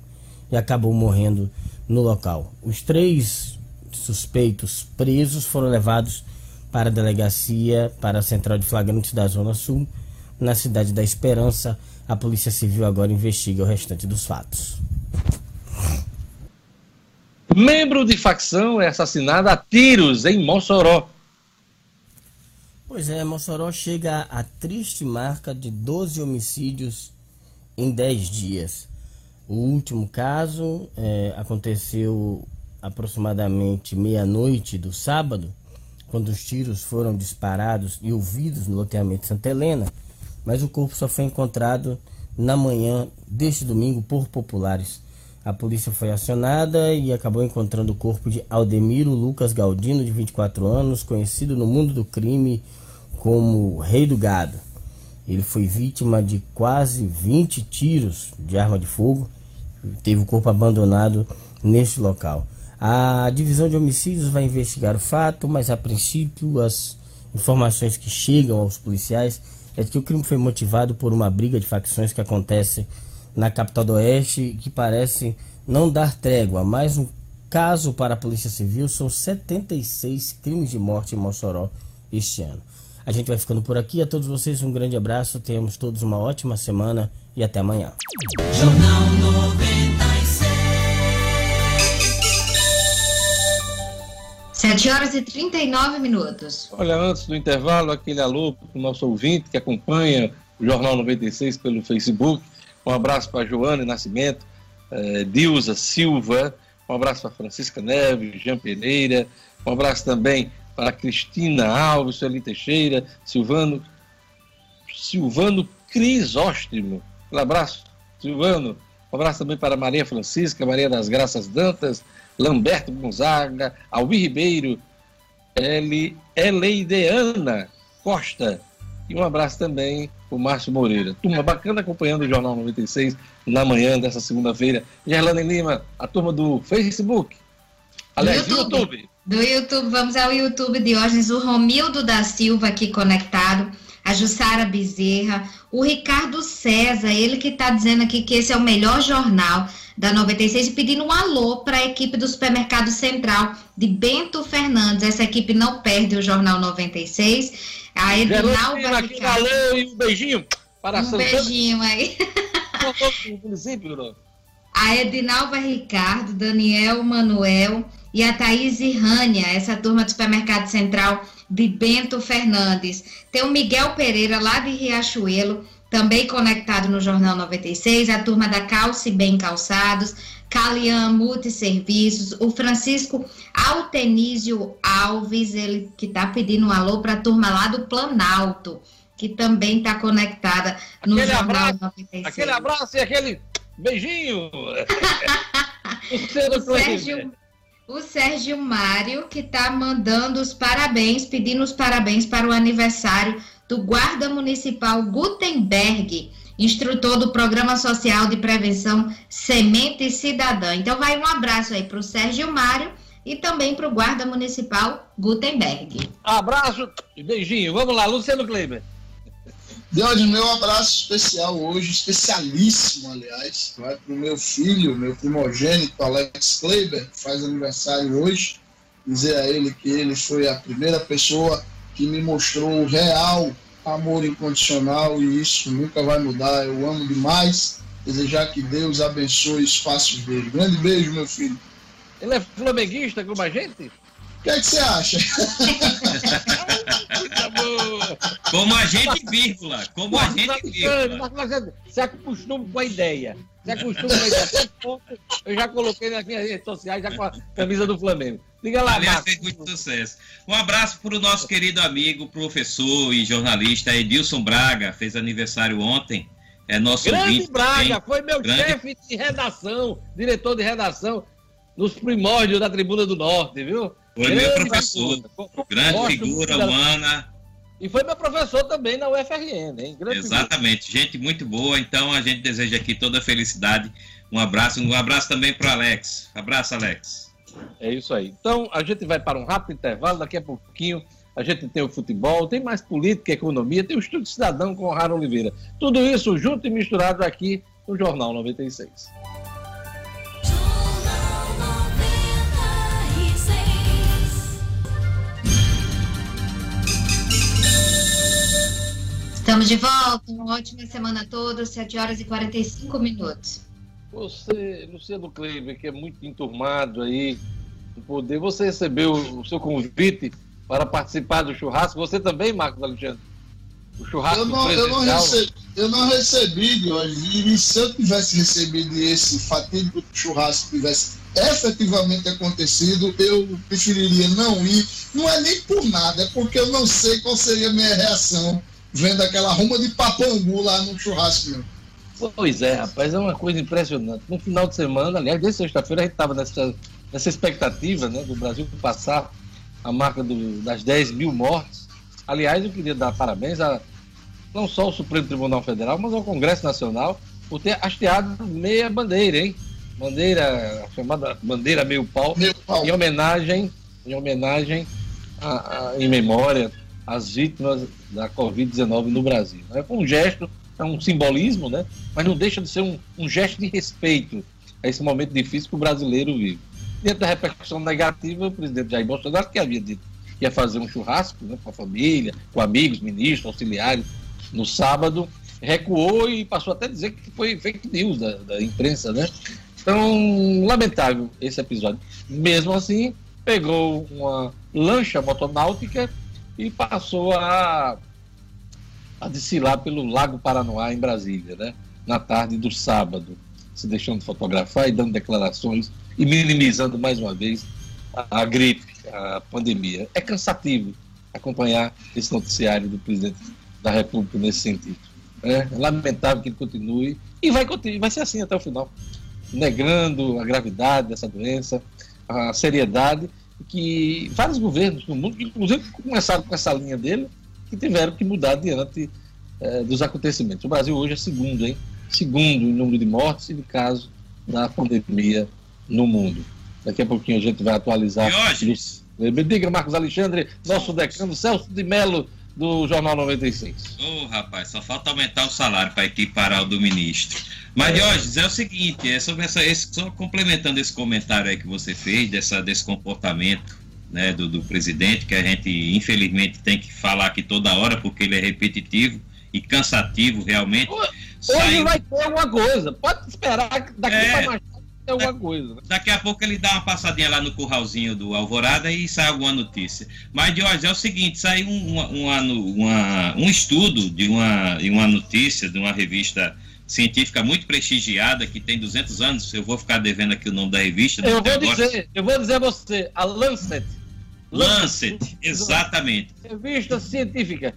e acabou morrendo no local. Os três suspeitos presos foram levados para a delegacia, para a central de flagrantes da Zona Sul, na cidade da Esperança. A Polícia Civil agora investiga o restante dos fatos. Membro de facção é assassinado a tiros em Mossoró. Pois é, Mossoró chega à triste marca de 12 homicídios em 10 dias. O último caso é, aconteceu aproximadamente meia-noite do sábado, quando os tiros foram disparados e ouvidos no loteamento Santa Helena mas o corpo só foi encontrado na manhã deste domingo por populares. A polícia foi acionada e acabou encontrando o corpo de Aldemiro Lucas Galdino, de 24 anos, conhecido no mundo do crime como Rei do Gado. Ele foi vítima de quase 20 tiros de arma de fogo teve o corpo abandonado neste local. A divisão de homicídios vai investigar o fato, mas a princípio as informações que chegam aos policiais é que o crime foi motivado por uma briga de facções que acontece na capital do Oeste que parece não dar trégua. Mais um caso para a Polícia Civil são 76 crimes de morte em Mossoró este ano. A gente vai ficando por aqui. A todos vocês um grande abraço. Tenhamos todos uma ótima semana e até amanhã. 7 horas e 39 minutos. Olha, antes do intervalo, aquele alô para o nosso ouvinte que acompanha o Jornal 96 pelo Facebook. Um abraço para Joana Nascimento, eh, Dilza Silva, um abraço para Francisca Neves, Jean Pereira, um abraço também para Cristina Alves, Sueli Teixeira, Silvano, Silvano Crisóstomo. Um abraço, Silvano. Um abraço também para Maria Francisca, Maria das Graças Dantas, Lamberto Gonzaga, Alvi Ribeiro, Ele, Eleideana Costa. E um abraço também para o Márcio Moreira. Turma bacana acompanhando o Jornal 96 na manhã dessa segunda-feira. Gerlane Lima, a turma do Facebook. Aliás, do YouTube. YouTube. Do YouTube, vamos ao YouTube de hoje. O Romildo da Silva aqui conectado a Jussara Bezerra, o Ricardo César, ele que está dizendo aqui que esse é o melhor jornal da 96 e pedindo um alô para a equipe do Supermercado Central de Bento Fernandes. Essa equipe não perde o Jornal 96. A Edinalva Alô e um beijinho para Um Santana. beijinho aí. A Edinalva Ricardo, Daniel Manuel e a Thaís Rânia, essa turma do Supermercado Central de Bento Fernandes. Tem o Miguel Pereira, lá de Riachuelo, também conectado no Jornal 96, a turma da Calce Bem Calçados, Calian Multiserviços, o Francisco Altenísio Alves, ele que está pedindo um alô para a turma lá do Planalto, que também está conectada no aquele Jornal abraço, 96. Aquele abraço e aquele beijinho! *laughs* o Sérgio, O Sérgio Mário, que está mandando os parabéns, pedindo os parabéns para o aniversário do Guarda Municipal Gutenberg, instrutor do Programa Social de Prevenção Semente Cidadã. Então, vai um abraço aí para o Sérgio Mário e também para o Guarda Municipal Gutenberg. Abraço e beijinho. Vamos lá, Luciano Kleber. Deus, meu abraço especial hoje, especialíssimo, aliás, vai para o meu filho, meu primogênito, Alex Kleber, que faz aniversário hoje. Dizer a ele que ele foi a primeira pessoa que me mostrou o real amor incondicional e isso nunca vai mudar. Eu amo demais. Desejar que Deus abençoe os passos dele. Grande beijo, meu filho. Ele é flamenguista como a gente? O que, é que você acha? *laughs* como a gente, vírgula. Como a gente, vírgula. Se acostuma com a ideia. Se acostuma com a ideia. Eu já coloquei nas minhas redes sociais já com a camisa do Flamengo. Diga lá, Aliás, fez muito sucesso. Um abraço para o nosso querido amigo, professor e jornalista Edilson Braga, fez aniversário ontem. É nosso Grande ouvinte, Braga, foi meu Grande... chefe de redação, diretor de redação, nos primórdios da Tribuna do Norte, viu? Foi grande meu professor, grande figura humana. E foi meu professor também na UFRN, hein? Grande Exatamente, gente muito boa. Então a gente deseja aqui toda a felicidade. Um abraço, um abraço também para Alex. Abraço, Alex. É isso aí. Então a gente vai para um rápido intervalo. Daqui a pouquinho a gente tem o futebol, tem mais política, economia, tem o Estudo Cidadão com o Rara Oliveira. Tudo isso junto e misturado aqui no Jornal 96. Estamos de volta, uma ótima semana a todos, 7 horas e 45 minutos. Você, Luciano Kleber, que é muito enturmado aí no poder, você recebeu o seu convite para participar do churrasco? Você também, Marcos Alexandre? O churrasco eu não, eu não recebi, eu não recebi, e se eu tivesse recebido esse fatídico churrasco tivesse efetivamente acontecido, eu preferiria não ir. Não é nem por nada, é porque eu não sei qual seria a minha reação vendo aquela ruma de papangu lá no churrasco. Meu. Pois é, rapaz, é uma coisa impressionante. No final de semana, aliás, desde sexta-feira, a gente estava nessa, nessa expectativa né, do Brasil passar a marca do, das 10 mil mortes. Aliás, eu queria dar parabéns a não só ao Supremo Tribunal Federal, mas ao Congresso Nacional por ter hasteado meia bandeira, hein? Bandeira, chamada bandeira meio pau, meio pau. em homenagem, em homenagem a, a, em memória às vítimas da Covid-19 no Brasil. É um gesto, é um simbolismo, né? mas não deixa de ser um, um gesto de respeito a esse momento difícil que o brasileiro vive. Dentro da repercussão negativa, o presidente Jair Bolsonaro, que havia dito que ia fazer um churrasco né, com a família, com amigos, ministros, auxiliares, no sábado, recuou e passou até a dizer que foi fake news da, da imprensa, né? Então, lamentável esse episódio. Mesmo assim, pegou uma lancha motonáutica e passou a, a desfilar pelo Lago Paranoá, em Brasília, né? na tarde do sábado, se deixando fotografar e dando declarações e minimizando mais uma vez a, a gripe, a pandemia. É cansativo acompanhar esse noticiário do presidente da República nesse sentido. É lamentável que ele continue e vai, continuar, vai ser assim até o final, negando a gravidade dessa doença, a seriedade que vários governos no mundo, inclusive começaram com essa linha dele, que tiveram que mudar diante é, dos acontecimentos. O Brasil hoje é segundo, hein? Segundo em número de mortes e de casos da pandemia no mundo. Daqui a pouquinho a gente vai atualizar. Me diga, Marcos Alexandre, nosso decano Celso de Mello, do Jornal 96. Ô, oh, rapaz, só falta aumentar o salário para equiparar o do ministro. Mas, é. é o seguinte, é sobre essa, esse, só complementando esse comentário aí que você fez, dessa, desse comportamento né, do, do presidente, que a gente, infelizmente, tem que falar aqui toda hora, porque ele é repetitivo e cansativo, realmente. Hoje Sai... vai ter alguma coisa, pode esperar daqui é, para mais é alguma coisa. Né? Daqui a pouco ele dá uma passadinha lá no curralzinho do Alvorada e sai alguma notícia. Mas, hoje é o seguinte, saiu um, uma, uma, um estudo de uma, de uma notícia de uma revista científica muito prestigiada, que tem 200 anos, eu vou ficar devendo aqui o nome da revista. Eu vou agora. dizer, eu vou dizer a você, a Lancet. Lancet, Lancet exatamente. Revista científica.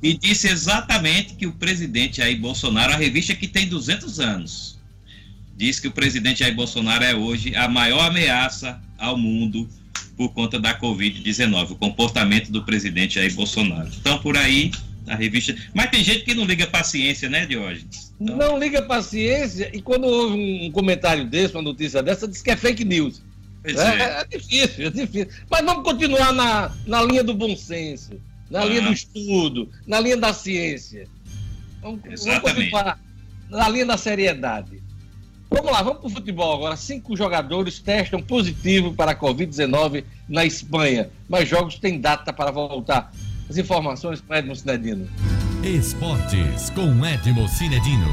E disse exatamente que o presidente aí, Bolsonaro, a revista que tem 200 anos, diz que o presidente Jair Bolsonaro é hoje a maior ameaça ao mundo por conta da Covid-19, o comportamento do presidente Jair Bolsonaro. Então, por aí, a revista. Mas tem gente que não liga paciência, né, Diógenes? Então... Não liga paciência, e quando houve um comentário desse, uma notícia dessa, diz que é fake news. É, é. é, difícil, é difícil. Mas vamos continuar na, na linha do bom senso, na ah. linha do estudo, na linha da ciência. Vamos, vamos continuar na linha da seriedade. Vamos lá, vamos para o futebol agora. Cinco jogadores testam positivo para a Covid-19 na Espanha, mas jogos têm data para voltar. As informações com Edmo Cinedino. Esportes com Edmo Cinedino.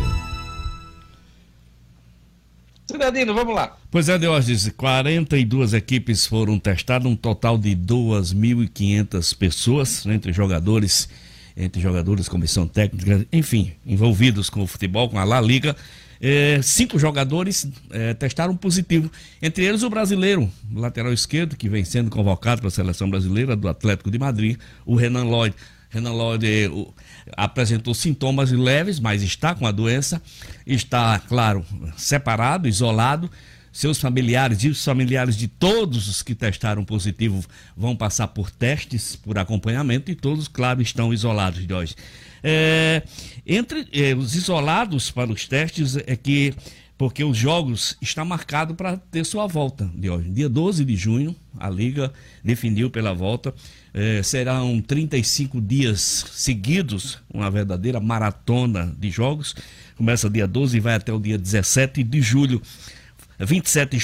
Cinedino, vamos lá. Pois é, Diógenes, 42 equipes foram testadas, um total de 2.500 pessoas, entre jogadores, entre jogadores, comissão técnica, enfim, envolvidos com o futebol, com a La Liga é, cinco jogadores é, testaram positivo, entre eles o brasileiro, lateral esquerdo, que vem sendo convocado para a seleção brasileira do Atlético de Madrid, o Renan Lloyd. Renan Lloyd é, o, apresentou sintomas leves, mas está com a doença, está, claro, separado, isolado. Seus familiares e os familiares de todos os que testaram positivo vão passar por testes, por acompanhamento, e todos, claro, estão isolados de hoje. É, entre é, os isolados para os testes é que porque os jogos estão marcados para ter sua volta de hoje. Dia 12 de junho, a Liga definiu pela volta. É, serão 35 dias seguidos, uma verdadeira maratona de jogos. Começa dia 12 e vai até o dia 17 de julho. 27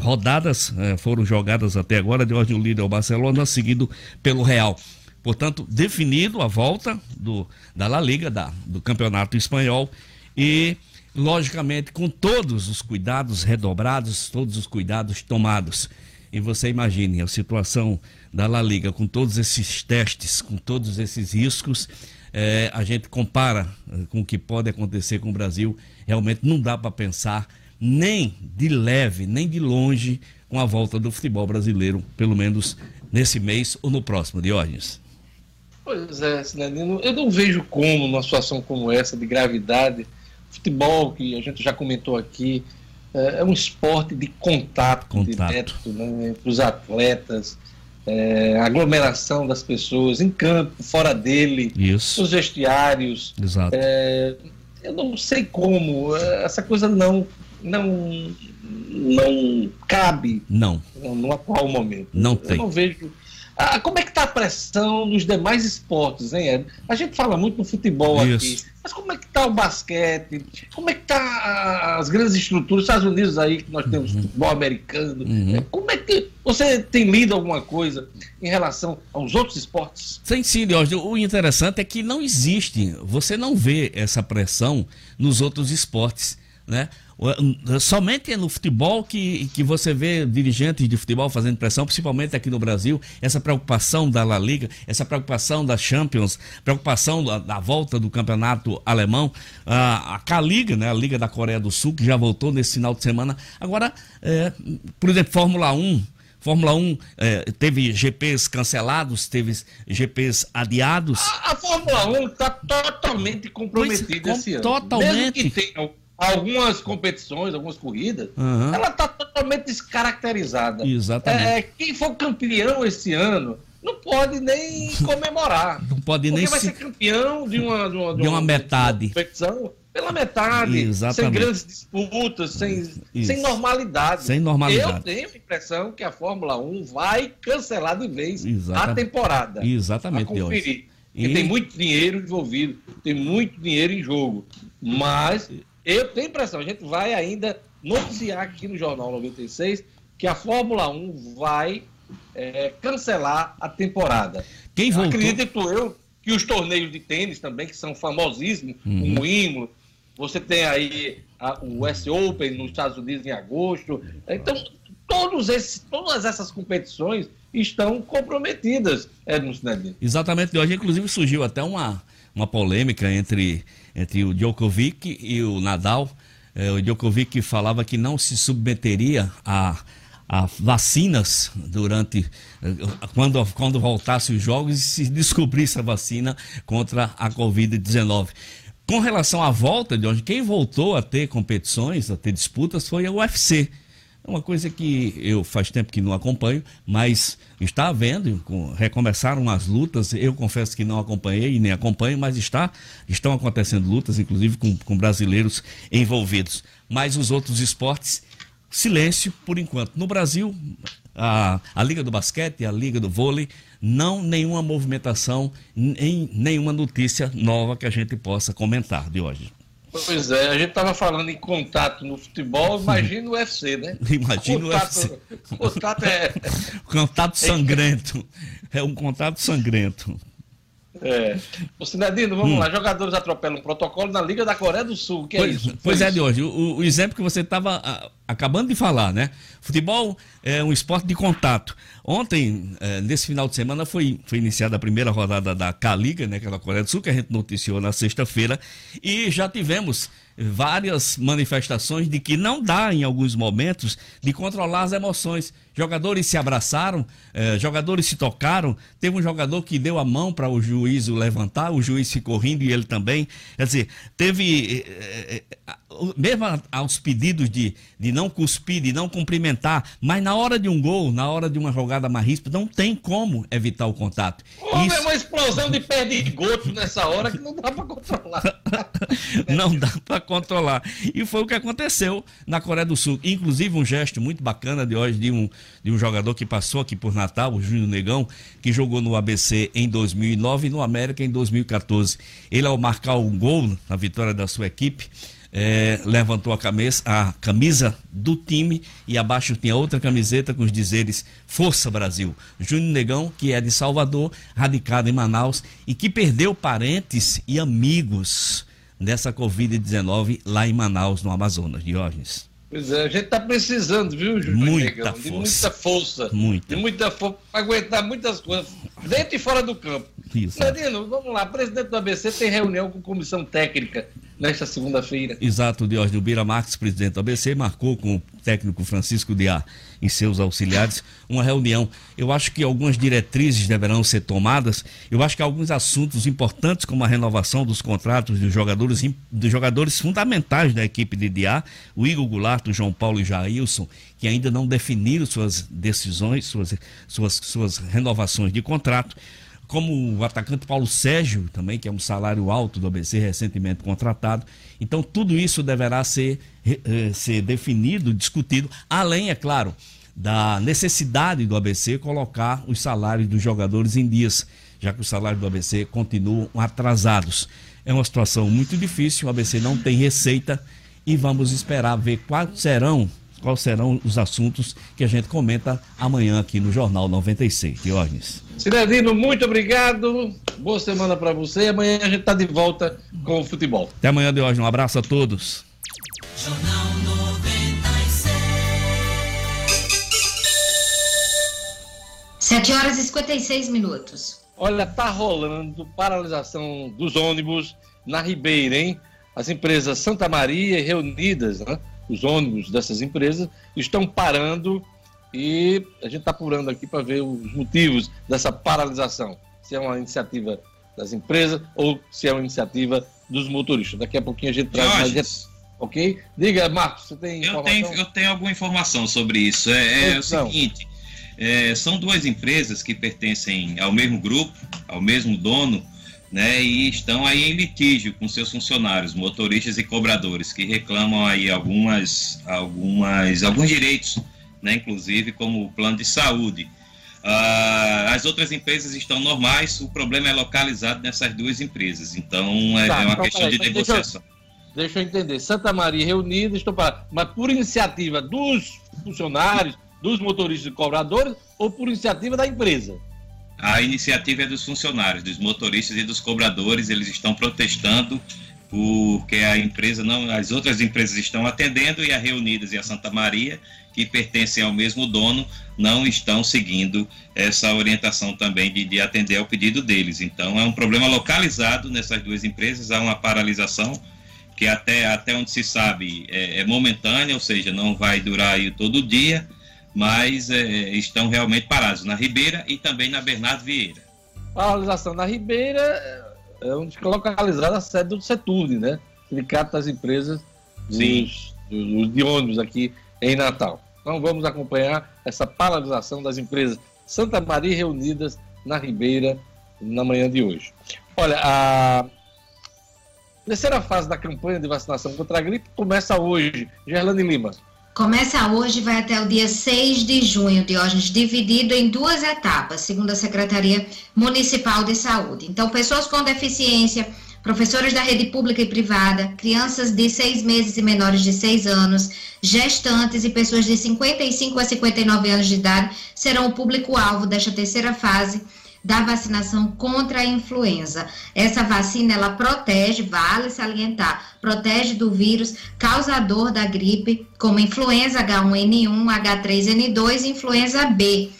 rodadas é, foram jogadas até agora, de ordem o líder é o Barcelona, seguido pelo Real. Portanto, definido a volta do, da La Liga, da, do Campeonato Espanhol e, logicamente, com todos os cuidados redobrados, todos os cuidados tomados. E você imagine a situação da La Liga com todos esses testes, com todos esses riscos, é, a gente compara eh, com o que pode acontecer com o Brasil, realmente não dá para pensar nem de leve, nem de longe com a volta do futebol brasileiro, pelo menos nesse mês ou no próximo, Diógenes. Pois é, Sinadino, eu não vejo como, numa situação como essa, de gravidade, futebol, que a gente já comentou aqui, é, é um esporte de contato, contato. direto né, entre os atletas, é, aglomeração das pessoas em campo, fora dele, Isso. os vestiários. Exato. É, eu não sei como, é, essa coisa não, não, não cabe não. no atual momento. Não tem. Eu não vejo ah, como é que está a pressão nos demais esportes, hein, Ed? A gente fala muito no futebol Isso. aqui, mas como é que está o basquete? Como é que está as grandes estruturas, Estados Unidos aí, que nós temos uhum. futebol americano? Uhum. Como é que você tem lido alguma coisa em relação aos outros esportes? Sim, sim, Jorge. O interessante é que não existe, você não vê essa pressão nos outros esportes, né? Somente é no futebol que, que você vê dirigentes de futebol fazendo pressão, principalmente aqui no Brasil, essa preocupação da La Liga, essa preocupação da Champions, preocupação da, da volta do campeonato alemão, a, a K-Liga, né, a Liga da Coreia do Sul, que já voltou nesse final de semana. Agora, é, por exemplo, Fórmula 1, Fórmula 1 é, teve GPs cancelados, teve GPs adiados. A, a Fórmula 1 está totalmente comprometida esse ano. Totalmente. Mesmo que tenha algumas competições, algumas corridas, uhum. ela está totalmente descaracterizada. Exatamente. É, quem for campeão esse ano não pode nem *laughs* comemorar. Não pode nem vai se... ser campeão de uma, de uma, de uma metade. De uma competição pela metade, Exatamente. sem grandes disputas, sem, sem normalidade. Sem normalidade. Eu tenho a impressão que a Fórmula 1 vai cancelar de vez Exatamente. a temporada. Exatamente. Conferir. E... tem muito dinheiro envolvido, tem muito dinheiro em jogo. Mas eu tenho impressão, a gente vai ainda noticiar aqui no Jornal 96 que a Fórmula 1 vai é, cancelar a temporada. Quem voltou? Acredito eu que os torneios de tênis também, que são famosíssimos, uhum. o Wimbledon, você tem aí a, o US Open nos Estados Unidos em agosto. Então, todos esses, todas essas competições estão comprometidas, Edmo Cinedino. Exatamente. Hoje, inclusive, surgiu até uma, uma polêmica entre entre o Djokovic e o Nadal. É, o Djokovic falava que não se submeteria a, a vacinas durante eh, quando, quando voltasse os jogos e se descobrisse a vacina contra a Covid-19. Com relação à volta de onde quem voltou a ter competições, a ter disputas, foi a UFC. É uma coisa que eu faz tempo que não acompanho, mas está havendo, recomeçaram as lutas. Eu confesso que não acompanhei e nem acompanho, mas está, estão acontecendo lutas, inclusive com, com brasileiros envolvidos. Mas os outros esportes, silêncio por enquanto. No Brasil, a, a Liga do Basquete, a Liga do Vôlei, não nenhuma movimentação, nem, nenhuma notícia nova que a gente possa comentar de hoje. Pois é, a gente estava falando em contato no futebol, imagina o UFC, né? Imagina o UFC. Contato é. *laughs* contato sangrento. É um contato sangrento. É. Ô, Sinedino, vamos hum. lá. Jogadores atropelam um protocolo na Liga da Coreia do Sul. que pois, é isso? Pois é, de hoje. O, o, exemplo que você estava acabando de falar, né? Futebol é um esporte de contato. Ontem, é, nesse final de semana, foi, foi iniciada a primeira rodada da K-Liga, né? Aquela Coreia do Sul, que a gente noticiou na sexta-feira. E já tivemos várias manifestações de que não dá, em alguns momentos, de controlar as emoções. Jogadores se abraçaram, eh, jogadores se tocaram. Teve um jogador que deu a mão para o juiz o levantar, o juiz ficou rindo e ele também. Quer dizer, teve. Eh, eh, mesmo aos pedidos de, de não cuspir, de não cumprimentar, mas na hora de um gol, na hora de uma jogada mais ríspida, não tem como evitar o contato. Houve Isso... uma explosão de perdigoto nessa hora que não dá para controlar. *laughs* não dá para controlar. E foi o que aconteceu na Coreia do Sul. Inclusive, um gesto muito bacana de hoje de um, de um jogador que passou aqui por Natal, o Júnior Negão, que jogou no ABC em 2009 e no América em 2014. Ele, ao marcar o um gol na vitória da sua equipe, é, levantou a camisa, a camisa do time e abaixo tinha outra camiseta com os dizeres Força Brasil. Júnior Negão, que é de Salvador, radicado em Manaus e que perdeu parentes e amigos nessa Covid-19 lá em Manaus, no Amazonas, Diógenes. Pois é, a gente está precisando, viu, Júnior muita Negão? De muita força. Muita. De muita força para aguentar muitas coisas, dentro e fora do campo. Isso. Fredino, vamos lá. Presidente do ABC tem reunião com comissão técnica nesta segunda-feira. Exato, Diógenes. Bira Marques, presidente do ABC, marcou com o técnico Francisco Diá e seus auxiliares uma reunião. Eu acho que algumas diretrizes deverão ser tomadas. Eu acho que alguns assuntos importantes, como a renovação dos contratos dos jogadores, dos jogadores fundamentais da equipe de Diá, o Igor Goulart, o João Paulo e Jailson, que ainda não definiram suas decisões, suas, suas, suas renovações de contrato como o atacante Paulo Sérgio, também, que é um salário alto do ABC, recentemente contratado. Então, tudo isso deverá ser, eh, ser definido, discutido, além, é claro, da necessidade do ABC colocar os salários dos jogadores em dias, já que os salários do ABC continuam atrasados. É uma situação muito difícil, o ABC não tem receita e vamos esperar ver quais serão quais serão os assuntos que a gente comenta amanhã aqui no Jornal 96. Diógenes. Cidadino, muito obrigado. Boa semana para você. Amanhã a gente está de volta com o futebol. Até amanhã, Diógenes. Um abraço a todos. Jornal 96. 7 horas e 56 minutos. Olha, tá rolando paralisação dos ônibus na Ribeira, hein? As empresas Santa Maria e Reunidas, né? Os ônibus dessas empresas estão parando e a gente está apurando aqui para ver os motivos dessa paralisação. Se é uma iniciativa das empresas ou se é uma iniciativa dos motoristas. Daqui a pouquinho a gente traz mais. Ok? Diga, Marcos, você tem eu tenho, eu tenho alguma informação sobre isso. É, é o seguinte: é, são duas empresas que pertencem ao mesmo grupo, ao mesmo dono, né, e estão aí em litígio com seus funcionários, motoristas e cobradores, que reclamam aí algumas, algumas, alguns direitos, né, inclusive como o plano de saúde. Uh, as outras empresas estão normais, o problema é localizado nessas duas empresas, então é, tá, é uma então, questão de negociação. Deixa eu, deixa eu entender, Santa Maria reunida, estou para, mas por iniciativa dos funcionários, dos motoristas e cobradores ou por iniciativa da empresa? A iniciativa é dos funcionários, dos motoristas e dos cobradores. Eles estão protestando porque a empresa não, as outras empresas estão atendendo e a Reunidas e a Santa Maria, que pertencem ao mesmo dono, não estão seguindo essa orientação também de, de atender ao pedido deles. Então é um problema localizado nessas duas empresas, há uma paralisação que até, até onde se sabe é, é momentânea, ou seja, não vai durar aí todo dia mas é, estão realmente parados na Ribeira e também na Bernardo Vieira. Paralisação na Ribeira, é onde fica localizada a sede do Seturne, né? Sindicato das Empresas dos, dos, de ônibus aqui em Natal. Então vamos acompanhar essa paralisação das empresas Santa Maria reunidas na Ribeira na manhã de hoje. Olha, a terceira fase da campanha de vacinação contra a gripe começa hoje. Gerlane Lima. Começa hoje e vai até o dia 6 de junho, Diógenes, dividido em duas etapas, segundo a Secretaria Municipal de Saúde. Então, pessoas com deficiência, professores da rede pública e privada, crianças de seis meses e menores de seis anos, gestantes e pessoas de 55 a 59 anos de idade serão o público-alvo desta terceira fase da vacinação contra a influenza. Essa vacina ela protege, vale salientar, protege do vírus causador da gripe, como influenza H1N1, H3N2 e influenza B.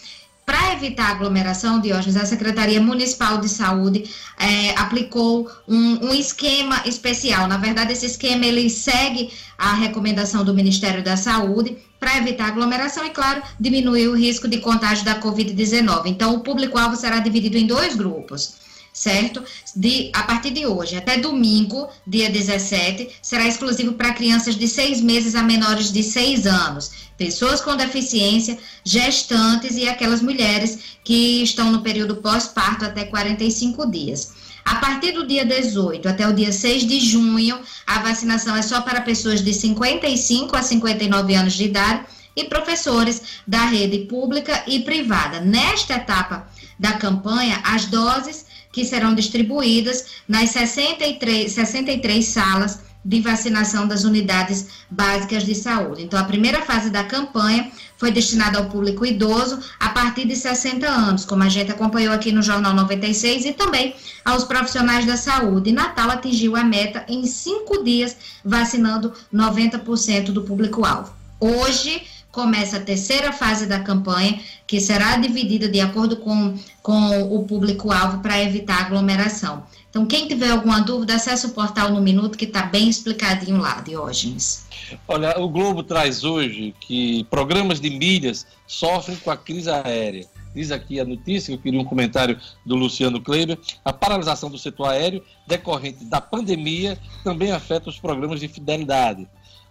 Para evitar aglomeração, Diógenes, a Secretaria Municipal de Saúde é, aplicou um, um, esquema especial. Na verdade, esse esquema ele segue a recomendação do Ministério da Saúde para evitar aglomeração e, claro, diminuir o risco de contágio da Covid-19. Então, o público-alvo será dividido em dois grupos certo? De, a partir de hoje até domingo, dia 17, será exclusivo para crianças de seis meses a menores de seis anos, pessoas com deficiência, gestantes e aquelas mulheres que estão no período pós-parto até 45 dias. A partir do dia 18 até o dia 6 de junho, a vacinação é só para pessoas de 55 a 59 anos de idade e professores da rede pública e privada. Nesta etapa da campanha, as doses que serão distribuídas nas 63, 63 salas de vacinação das unidades básicas de saúde. Então, a primeira fase da campanha foi destinada ao público idoso a partir de 60 anos, como a gente acompanhou aqui no Jornal 96, e também aos profissionais da saúde. Natal atingiu a meta em cinco dias, vacinando 90% do público-alvo. Hoje, começa a terceira fase da campanha, que será dividida de acordo com, com o público-alvo para evitar aglomeração. Então, quem tiver alguma dúvida, acesse o portal no Minuto, que está bem explicadinho lá, Diógenes. Olha, o Globo traz hoje que programas de milhas sofrem com a crise aérea. Diz aqui a notícia, eu queria um comentário do Luciano Kleber. A paralisação do setor aéreo decorrente da pandemia também afeta os programas de fidelidade.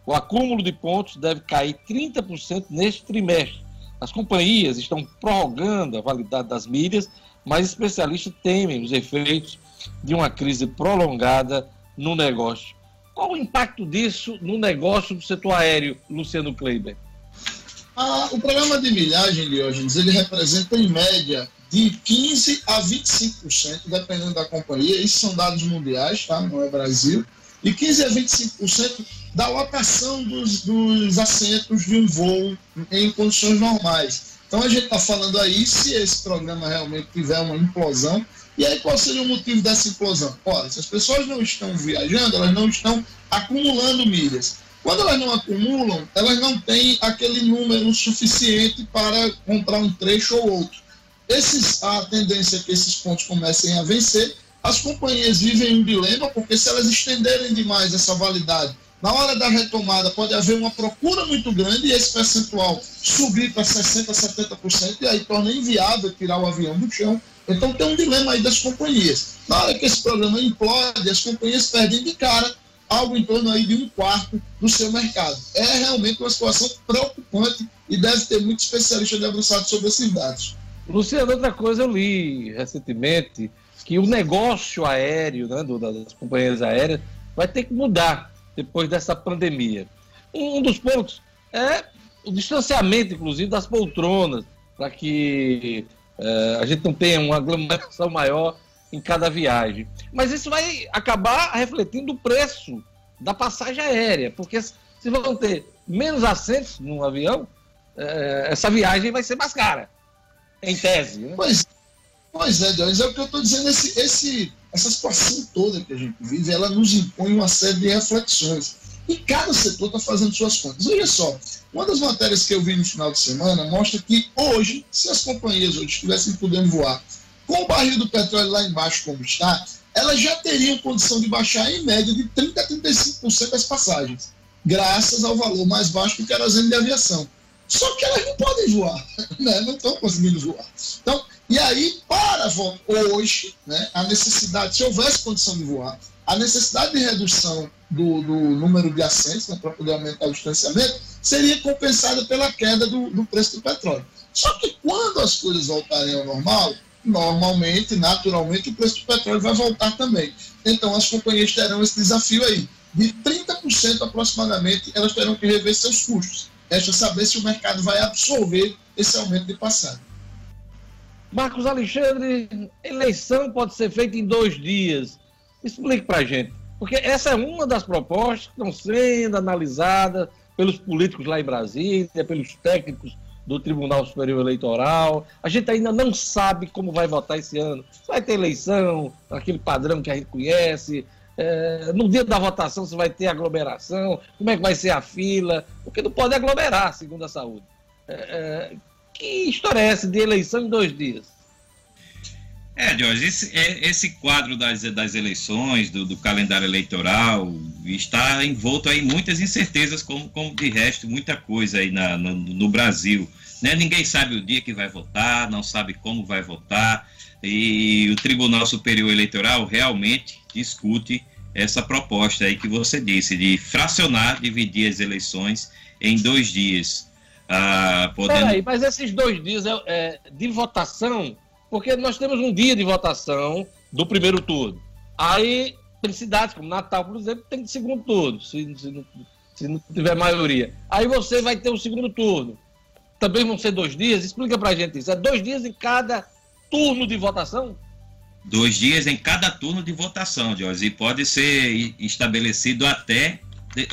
O acúmulo de pontos deve cair 30% neste trimestre. As companhias estão prorrogando a validade das milhas, mas especialistas temem os efeitos de uma crise prolongada no negócio. Qual o impacto disso no negócio do setor aéreo, Luciano Kleiber? Ah, o programa de milhagem, Diógenes, ele representa em média de 15% a 25%, dependendo da companhia. Isso são dados mundiais, tá? não é Brasil. De 15% a 25% da lotação dos, dos assentos de um voo em condições normais. Então a gente está falando aí se esse programa realmente tiver uma implosão. E aí qual seria o motivo dessa implosão? Olha, se as pessoas não estão viajando, elas não estão acumulando milhas. Quando elas não acumulam, elas não têm aquele número suficiente para comprar um trecho ou outro. Esses, a tendência é que esses pontos comecem a vencer. As companhias vivem um dilema, porque se elas estenderem demais essa validade na hora da retomada pode haver uma procura muito grande e esse percentual subir para 60%, 70% e aí torna inviável tirar o avião do chão. Então tem um dilema aí das companhias. Na hora que esse programa implode, as companhias perdem de cara algo em torno aí de um quarto do seu mercado. É realmente uma situação preocupante e deve ter muito especialista debruçado sobre esses dados. Luciano, outra coisa eu li recentemente que o negócio aéreo né, das companhias aéreas vai ter que mudar depois dessa pandemia. Um dos pontos é o distanciamento, inclusive, das poltronas, para que é, a gente não tenha uma aglomeração maior em cada viagem. Mas isso vai acabar refletindo o preço da passagem aérea, porque se vão ter menos assentos no avião, é, essa viagem vai ser mais cara, em tese. Né? Pois, pois é, Deus, é o que eu estou dizendo, esse, esse essa situação toda que a gente vive, ela nos impõe uma série de reflexões. E cada setor está fazendo suas contas. Olha só, uma das matérias que eu vi no final de semana mostra que hoje, se as companhias hoje estivessem podendo voar com o barril do petróleo lá embaixo como está, elas já teriam condição de baixar em média de 30% a 35% as passagens, graças ao valor mais baixo do querosene de aviação. Só que elas não podem voar, *laughs* né? não estão conseguindo voar. Então, E aí, para hoje, né, a necessidade, se houvesse condição de voar, a necessidade de redução do, do número de assentos né, para poder aumentar o distanciamento seria compensada pela queda do, do preço do petróleo. Só que quando as coisas voltarem ao normal, normalmente, naturalmente, o preço do petróleo vai voltar também. Então, as companhias terão esse desafio aí. De 30% aproximadamente, elas terão que rever seus custos. Resta saber se o mercado vai absorver esse aumento de passagem. Marcos Alexandre, eleição pode ser feita em dois dias. Explique para a gente. Porque essa é uma das propostas que estão sendo analisadas pelos políticos lá em Brasília, pelos técnicos do Tribunal Superior Eleitoral. A gente ainda não sabe como vai votar esse ano. Vai ter eleição, aquele padrão que a gente conhece. É, no dia da votação, se vai ter aglomeração, como é que vai ser a fila, porque não pode aglomerar, segundo a saúde. É, é, que história é essa de eleição em dois dias? É, Jorge, esse, é, esse quadro das, das eleições, do, do, calendário eleitoral, está envolto aí muitas incertezas, como, como de resto, muita coisa aí na, no, no Brasil. Né? Ninguém sabe o dia que vai votar, não sabe como vai votar, e o Tribunal Superior Eleitoral realmente discute essa proposta aí que você disse, de fracionar, dividir as eleições em dois dias. Ah, podendo... Peraí, mas esses dois dias é, é de votação porque nós temos um dia de votação do primeiro turno. Aí tem cidades como Natal, por exemplo, tem segundo turno, se, se, não, se não tiver maioria. Aí você vai ter o segundo turno. Também vão ser dois dias? Explica pra gente isso. É dois dias em cada turno de votação? Dois dias em cada turno de votação, Jorge. E pode ser estabelecido até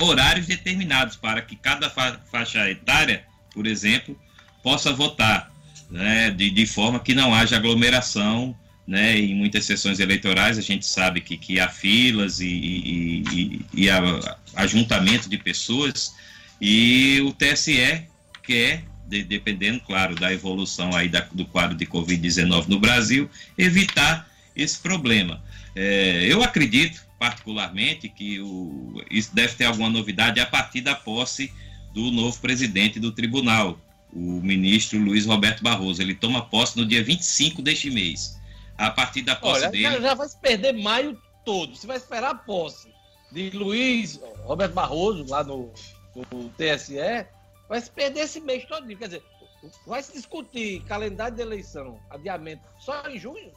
horários determinados para que cada faixa etária, por exemplo, possa votar né, de, de forma que não haja aglomeração né, em muitas sessões eleitorais a gente sabe que, que há filas e, e, e, e há ajuntamento de pessoas e o TSE quer, de, dependendo, claro, da evolução aí da, do quadro de Covid-19 no Brasil, evitar esse problema. É, eu acredito, particularmente, que o, isso deve ter alguma novidade a partir da posse do novo presidente do tribunal, o ministro Luiz Roberto Barroso. Ele toma posse no dia 25 deste mês. A partir da posse Olha, dele. Já vai se perder maio todo. Você vai esperar a posse de Luiz Roberto Barroso lá no, no TSE. Vai se perder esse mês todo. Quer dizer, vai se discutir calendário de eleição, adiamento, só em junho?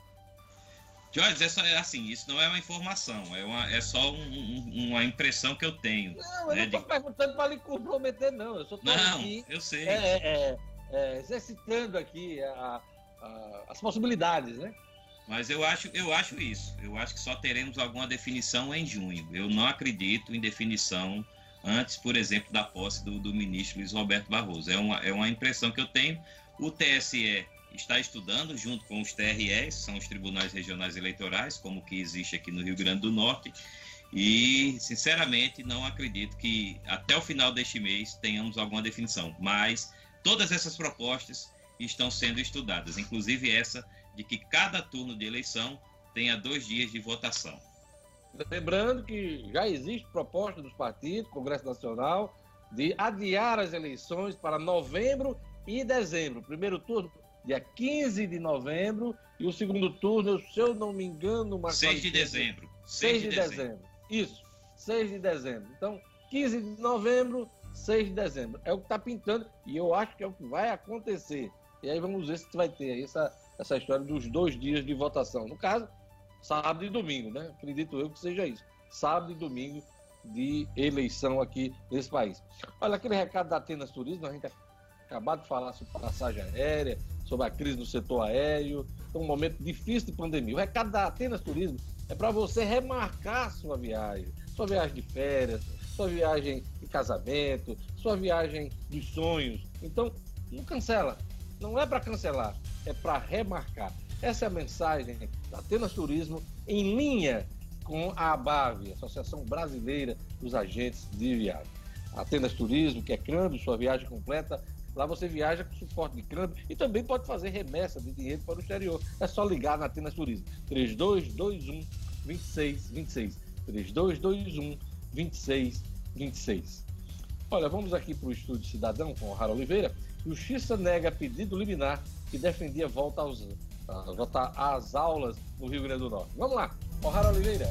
Jorge, é assim, isso não é uma informação, é, uma, é só um, um, uma impressão que eu tenho. Não, eu né, não estou de... perguntando para lhe comprometer, não. Eu só estou aqui. Eu sei. É, é, é, é, exercitando aqui a, a, as possibilidades, né? Mas eu acho, eu acho isso. Eu acho que só teremos alguma definição em junho. Eu não acredito em definição antes, por exemplo, da posse do, do ministro Luiz Roberto Barroso. É uma, é uma impressão que eu tenho. O TSE está estudando junto com os TREs, são os Tribunais Regionais Eleitorais, como que existe aqui no Rio Grande do Norte, e sinceramente não acredito que até o final deste mês tenhamos alguma definição, mas todas essas propostas estão sendo estudadas, inclusive essa de que cada turno de eleição tenha dois dias de votação. Lembrando que já existe proposta dos partidos, Congresso Nacional, de adiar as eleições para novembro e dezembro. Primeiro turno dia 15 de novembro, e o segundo turno, se eu não me engano, Marcos 6 de dezembro. 6 de dezembro. dezembro. Isso, 6 de dezembro. Então, 15 de novembro, 6 de dezembro. É o que está pintando, e eu acho que é o que vai acontecer. E aí vamos ver se vai ter aí essa, essa história dos dois dias de votação. No caso, sábado e domingo, né? Acredito eu que seja isso. Sábado e domingo de eleição aqui nesse país. Olha, aquele recado da Atenas Turismo, a gente acabado de falar sobre passagem aérea, sobre a crise no setor aéreo, é um momento difícil de pandemia. O recado da Atenas Turismo é para você remarcar sua viagem, sua viagem de férias, sua viagem de casamento, sua viagem de sonhos. Então, não cancela. Não é para cancelar, é para remarcar. Essa é a mensagem da Atenas Turismo em linha com a ABAV, Associação Brasileira dos Agentes de Viagem. Atenas Turismo, que é câmbio, sua viagem completa Lá você viaja com suporte de câmbio e também pode fazer remessa de dinheiro para o exterior. É só ligar na Atenas Turismo. 3221 2626. 3221 2626. Olha, vamos aqui para o Estúdio Cidadão com o Rara Oliveira. Justiça nega pedido liminar que defendia volta aos, voltar às aulas no Rio Grande do Norte. Vamos lá, O'Hara Oliveira.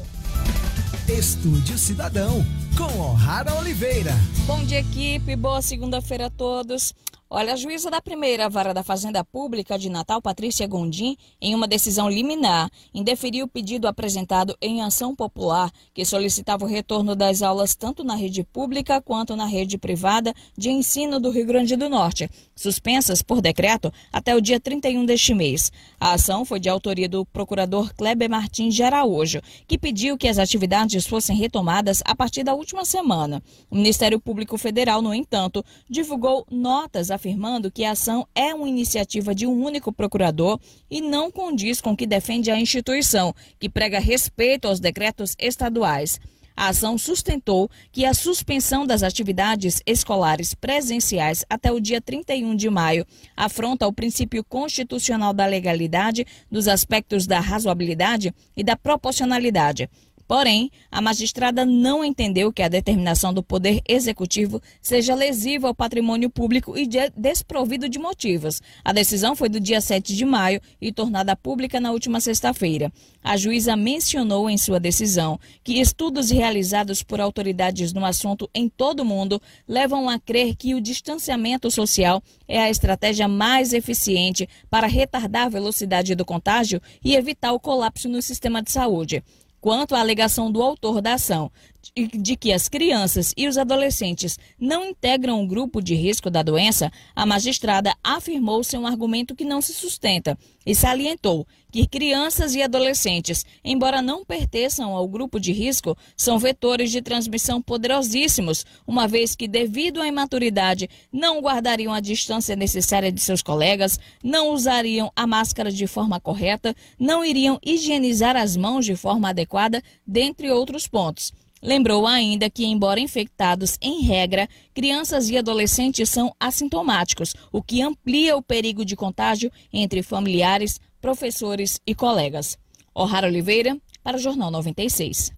Estúdio Cidadão, com O'Hara Oliveira. Bom dia, equipe. Boa segunda-feira a todos. Olha, a juíza da primeira vara da Fazenda Pública de Natal, Patrícia Gondim, em uma decisão liminar, indeferiu o pedido apresentado em ação popular que solicitava o retorno das aulas tanto na rede pública quanto na rede privada de ensino do Rio Grande do Norte, suspensas por decreto até o dia 31 deste mês. A ação foi de autoria do procurador Kleber Martins de Araújo, que pediu que as atividades fossem retomadas a partir da última semana. O Ministério Público Federal, no entanto, divulgou notas a afirmando que a ação é uma iniciativa de um único procurador e não condiz com o que defende a instituição, que prega respeito aos decretos estaduais. A ação sustentou que a suspensão das atividades escolares presenciais até o dia 31 de maio afronta o princípio constitucional da legalidade, dos aspectos da razoabilidade e da proporcionalidade. Porém, a magistrada não entendeu que a determinação do Poder Executivo seja lesiva ao patrimônio público e de desprovido de motivos. A decisão foi do dia 7 de maio e tornada pública na última sexta-feira. A juíza mencionou em sua decisão que estudos realizados por autoridades no assunto em todo o mundo levam a crer que o distanciamento social é a estratégia mais eficiente para retardar a velocidade do contágio e evitar o colapso no sistema de saúde. Quanto à alegação do autor da ação de que as crianças e os adolescentes não integram o grupo de risco da doença, a magistrada afirmou ser um argumento que não se sustenta e salientou que crianças e adolescentes, embora não pertençam ao grupo de risco, são vetores de transmissão poderosíssimos, uma vez que, devido à imaturidade, não guardariam a distância necessária de seus colegas, não usariam a máscara de forma correta, não iriam higienizar as mãos de forma adequada, dentre outros pontos. Lembrou ainda que, embora infectados em regra, crianças e adolescentes são assintomáticos, o que amplia o perigo de contágio entre familiares, professores e colegas. O'Hara Oliveira, para o Jornal 96.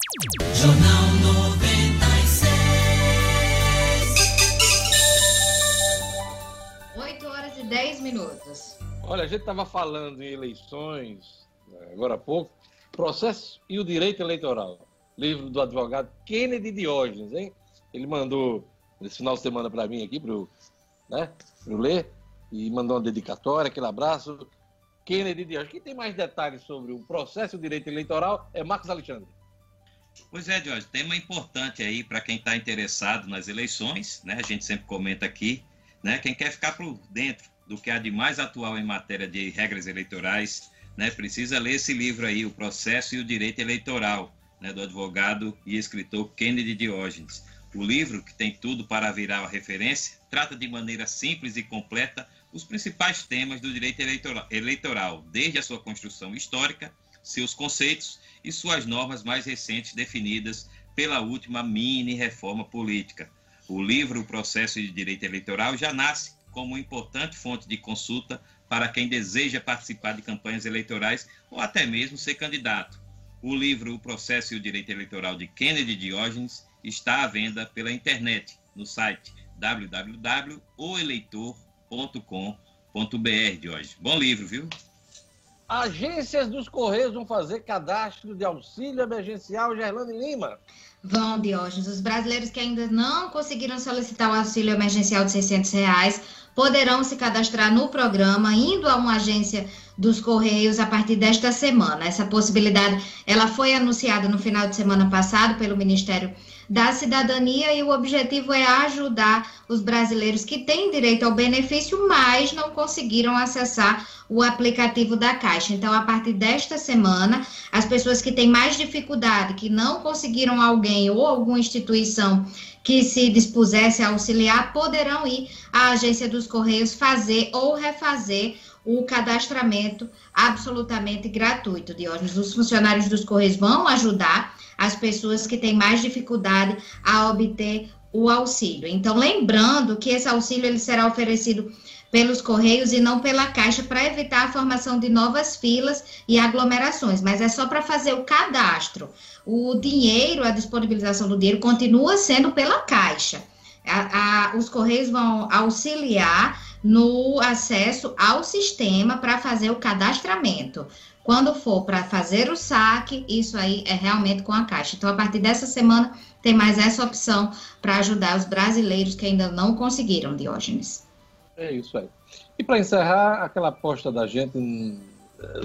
Jornal 96. 8 horas e 10 minutos. Olha, a gente estava falando em eleições, né, agora há pouco, processo e o direito eleitoral livro do advogado Kennedy Diógenes, hein? Ele mandou esse final de semana para mim aqui, para né, eu ler, e mandou uma dedicatória, aquele abraço. Kennedy Diógenes. Quem tem mais detalhes sobre o processo e o direito eleitoral é Marcos Alexandre. Pois é, Jorge, tema importante aí para quem está interessado nas eleições, né? A gente sempre comenta aqui, né? Quem quer ficar por dentro do que há de mais atual em matéria de regras eleitorais, né? Precisa ler esse livro aí, O Processo e o Direito Eleitoral, né, do advogado e escritor Kennedy Diógenes. O livro, que tem tudo para virar referência, trata de maneira simples e completa os principais temas do direito eleitoral, desde a sua construção histórica, seus conceitos e suas normas mais recentes definidas pela última mini reforma política. O livro O Processo de Direito Eleitoral já nasce como importante fonte de consulta para quem deseja participar de campanhas eleitorais ou até mesmo ser candidato. O livro O Processo e o Direito Eleitoral de Kennedy Diógenes está à venda pela internet no site www.oeleitor.com.br, Diógenes. Bom livro, viu? Agências dos Correios vão fazer cadastro de auxílio emergencial Gerlane Lima. Vão, Diógenes. Os brasileiros que ainda não conseguiram solicitar o auxílio emergencial de 600 reais poderão se cadastrar no programa indo a uma agência dos Correios a partir desta semana. Essa possibilidade ela foi anunciada no final de semana passado pelo Ministério da Cidadania e o objetivo é ajudar os brasileiros que têm direito ao benefício, mas não conseguiram acessar o aplicativo da Caixa. Então, a partir desta semana, as pessoas que têm mais dificuldade, que não conseguiram alguém ou alguma instituição que se dispusesse a auxiliar, poderão ir à agência dos Correios fazer ou refazer o cadastramento absolutamente gratuito, Diógenes. Os funcionários dos Correios vão ajudar as pessoas que têm mais dificuldade a obter o auxílio. Então, lembrando que esse auxílio ele será oferecido pelos Correios e não pela Caixa para evitar a formação de novas filas e aglomerações, mas é só para fazer o cadastro. O dinheiro, a disponibilização do dinheiro continua sendo pela Caixa. A, a, os Correios vão auxiliar no acesso ao sistema para fazer o cadastramento. Quando for para fazer o saque, isso aí é realmente com a Caixa. Então, a partir dessa semana, tem mais essa opção para ajudar os brasileiros que ainda não conseguiram, Diógenes. É isso aí. E para encerrar, aquela aposta da gente eh,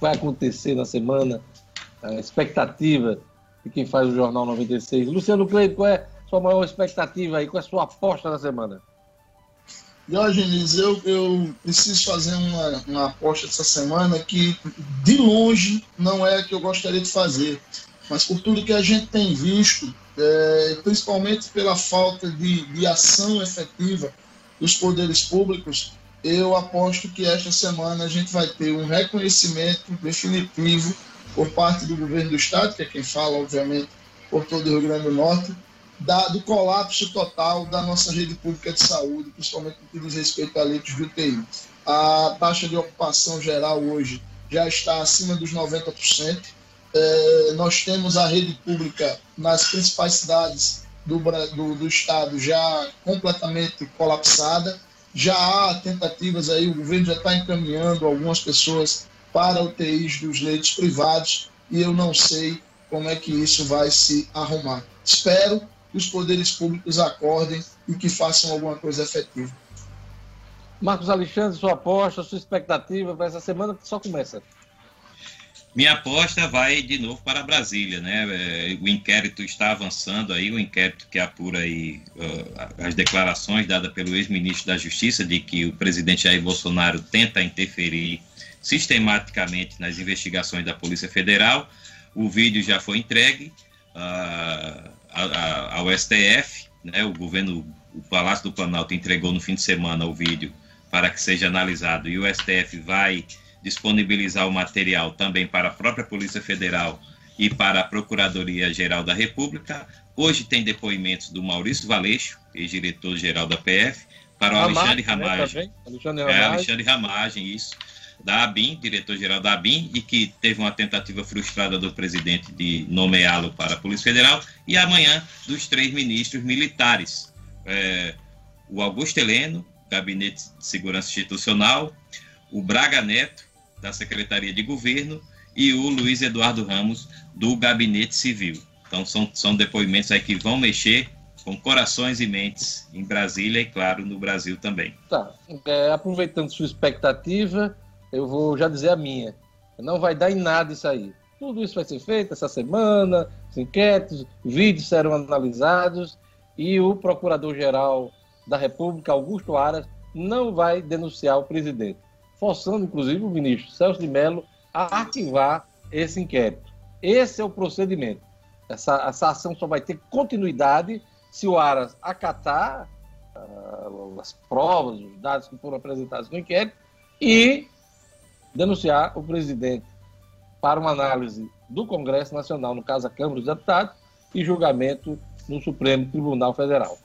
vai acontecer na semana, a expectativa de quem faz o Jornal 96. Luciano Cleide, qual é a sua maior expectativa aí? Qual é a sua aposta da semana? Diógenes, eu, eu preciso fazer uma, uma aposta essa semana que, de longe, não é a que eu gostaria de fazer. Mas por tudo que a gente tem visto, é, principalmente pela falta de, de ação efetiva dos poderes públicos, eu aposto que esta semana a gente vai ter um reconhecimento definitivo por parte do governo do estado, que é quem fala, obviamente, por todo o Rio Grande do Norte, da, do colapso total da nossa rede pública de saúde, principalmente no que diz respeito a leitos de UTI. A taxa de ocupação geral hoje já está acima dos 90%. É, nós temos a rede pública nas principais cidades do, do, do estado já completamente colapsada. Já há tentativas aí, o governo já está encaminhando algumas pessoas para UTIs dos leitos privados e eu não sei como é que isso vai se arrumar. Espero que os poderes públicos acordem e que façam alguma coisa efetiva. Marcos Alexandre, sua aposta, sua expectativa para essa semana que só começa. Minha aposta vai de novo para Brasília, né? É, o inquérito está avançando aí, o inquérito que apura aí uh, as declarações dadas pelo ex-ministro da Justiça de que o presidente Jair Bolsonaro tenta interferir sistematicamente nas investigações da Polícia Federal. O vídeo já foi entregue uh, ao STF, né? O governo, o Palácio do Planalto entregou no fim de semana o vídeo para que seja analisado e o STF vai disponibilizar o material também para a própria Polícia Federal e para a Procuradoria-Geral da República. Hoje tem depoimentos do Maurício Valeixo, ex-diretor-geral da PF, para o Alexandre né, Ramagem. Né, Alexandre Ramagem. É, Alexandre Ramagem, isso. Da ABIN, diretor-geral da ABIN, e que teve uma tentativa frustrada do presidente de nomeá-lo para a Polícia Federal. E amanhã, dos três ministros militares. É, o Augusto Heleno, Gabinete de Segurança Institucional, o Braga Neto, da Secretaria de Governo, e o Luiz Eduardo Ramos, do Gabinete Civil. Então, são, são depoimentos aí que vão mexer com corações e mentes em Brasília e, claro, no Brasil também. Tá. É, aproveitando sua expectativa, eu vou já dizer a minha. Não vai dar em nada isso aí. Tudo isso vai ser feito essa semana, os inquéritos, vídeos serão analisados e o Procurador-Geral da República, Augusto Aras, não vai denunciar o presidente forçando inclusive o ministro Celso de Mello a arquivar esse inquérito. Esse é o procedimento. Essa, essa ação só vai ter continuidade se o Aras acatar uh, as provas, os dados que foram apresentados no inquérito e denunciar o presidente para uma análise do Congresso Nacional, no caso a Câmara dos Deputados, e julgamento no Supremo Tribunal Federal.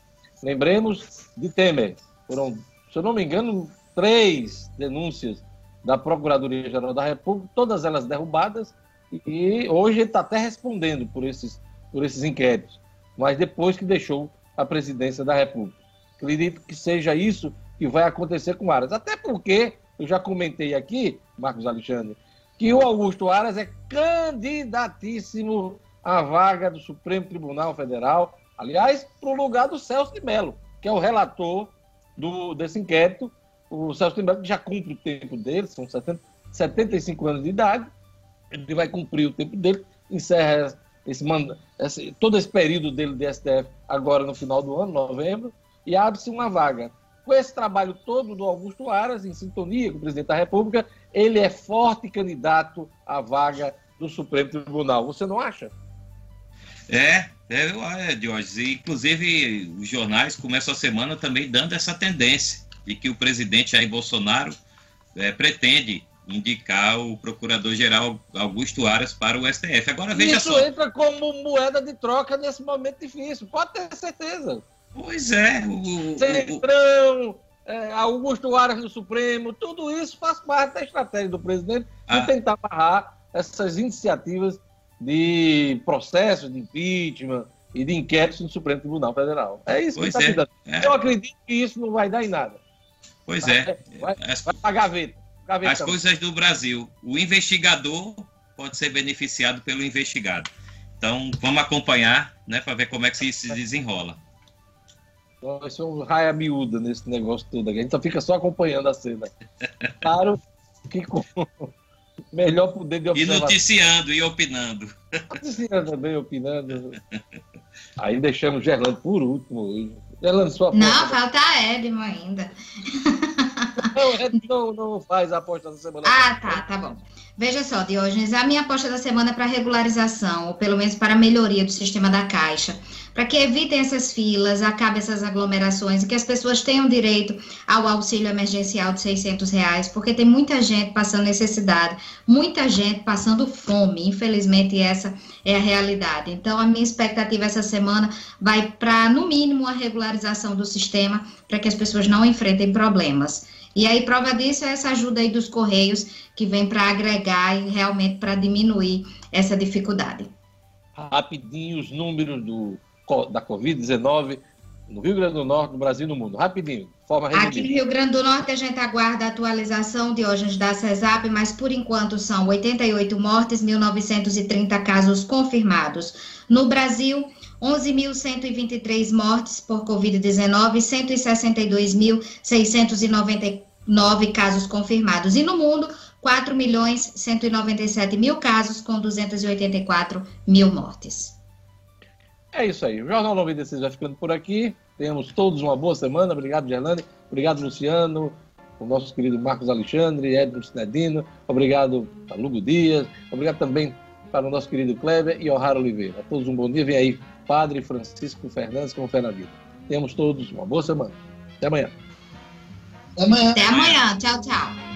Lembremos de Temer. Foram, se eu não me engano, três denúncias da Procuradoria-Geral da República, todas elas derrubadas, e hoje ele está até respondendo por esses, por esses inquéritos, mas depois que deixou a presidência da República. Acredito que seja isso que vai acontecer com Aras. Até porque, eu já comentei aqui, Marcos Alexandre, que o Augusto Aras é candidatíssimo à vaga do Supremo Tribunal Federal, aliás, para o lugar do Celso de Mello, que é o relator do, desse inquérito, o Celso Lembrado já cumpre o tempo dele, são 70, 75 anos de idade, ele vai cumprir o tempo dele, encerra esse, esse, todo esse período dele de STF agora no final do ano, novembro, e abre-se uma vaga. Com esse trabalho todo do Augusto Aras, em sintonia com o presidente da República, ele é forte candidato à vaga do Supremo Tribunal. Você não acha? É, é, é Diógenes. Inclusive, os jornais começam a semana também dando essa tendência de que o presidente Jair Bolsonaro é, pretende indicar o procurador-geral Augusto Aras para o STF. Agora veja Isso só. Isso entra como moeda de troca nesse momento difícil, pode ter certeza. Pois é. O, Centrão, o... é, Augusto Aras no Supremo, tudo isso faz parte da estratégia do presidente de ah. tentar barrar essas iniciativas de processos de impeachment e de inquéritos no Supremo Tribunal Federal. É isso pois que está é. é. Eu acredito que isso não vai dar em nada. Pois é. Vai, As, vai pra gaveta. gaveta as coisas do Brasil. O investigador pode ser beneficiado pelo investigado. Então, vamos acompanhar, né, para ver como é que isso se desenrola. Vai ser um raia miúda nesse negócio todo aqui. A gente só fica só acompanhando a cena. *laughs* Claro que com *laughs* melhor poder de E observação. noticiando e opinando. Noticiando também, opinando. Aí deixamos Gerlando por último hoje. Gerlando, sua Não, aposta. falta a Edmo ainda. Não, é, não, não faz a aposta da semana. Ah, tá, tá bom. Veja só, Diógenes, a minha aposta da semana é para regularização, ou pelo menos para melhoria do sistema da Caixa, para que evitem essas filas, acabe essas aglomerações e que as pessoas tenham direito ao auxílio emergencial de 600 reais, porque tem muita gente passando necessidade, muita gente passando fome, infelizmente essa é a realidade. Então, a minha expectativa essa semana vai para, no mínimo, a regularização do sistema, para que as pessoas não enfrentem problemas. E aí, prova disso é essa ajuda aí dos Correios, que vem para agregar e realmente para diminuir essa dificuldade. Rapidinho os números do, da Covid-19 no Rio Grande do Norte, no Brasil e no mundo. Rapidinho, forma Aqui no resumida. Rio Grande do Norte, a gente aguarda a atualização de hoje da CESAP, mas por enquanto são 88 mortes, 1.930 casos confirmados. No Brasil, 11.123 mortes por Covid-19, 162.699 casos confirmados. E no mundo, 4 milhões 197 mil casos, com 284 mil mortes. É isso aí. O Jornal 96 vai ficando por aqui. Tenhamos todos uma boa semana. Obrigado, Gerlane. Obrigado, Luciano. O nosso querido Marcos Alexandre, Edmo Sinedino. Obrigado Lugo Dias. Obrigado também para o nosso querido Kleber e O'Hara Oliveira. A todos um bom dia. Vem aí, Padre Francisco Fernandes com fé na vida. Tenhamos todos uma boa semana. Até amanhã. Até amanhã. Até amanhã. Tchau, tchau.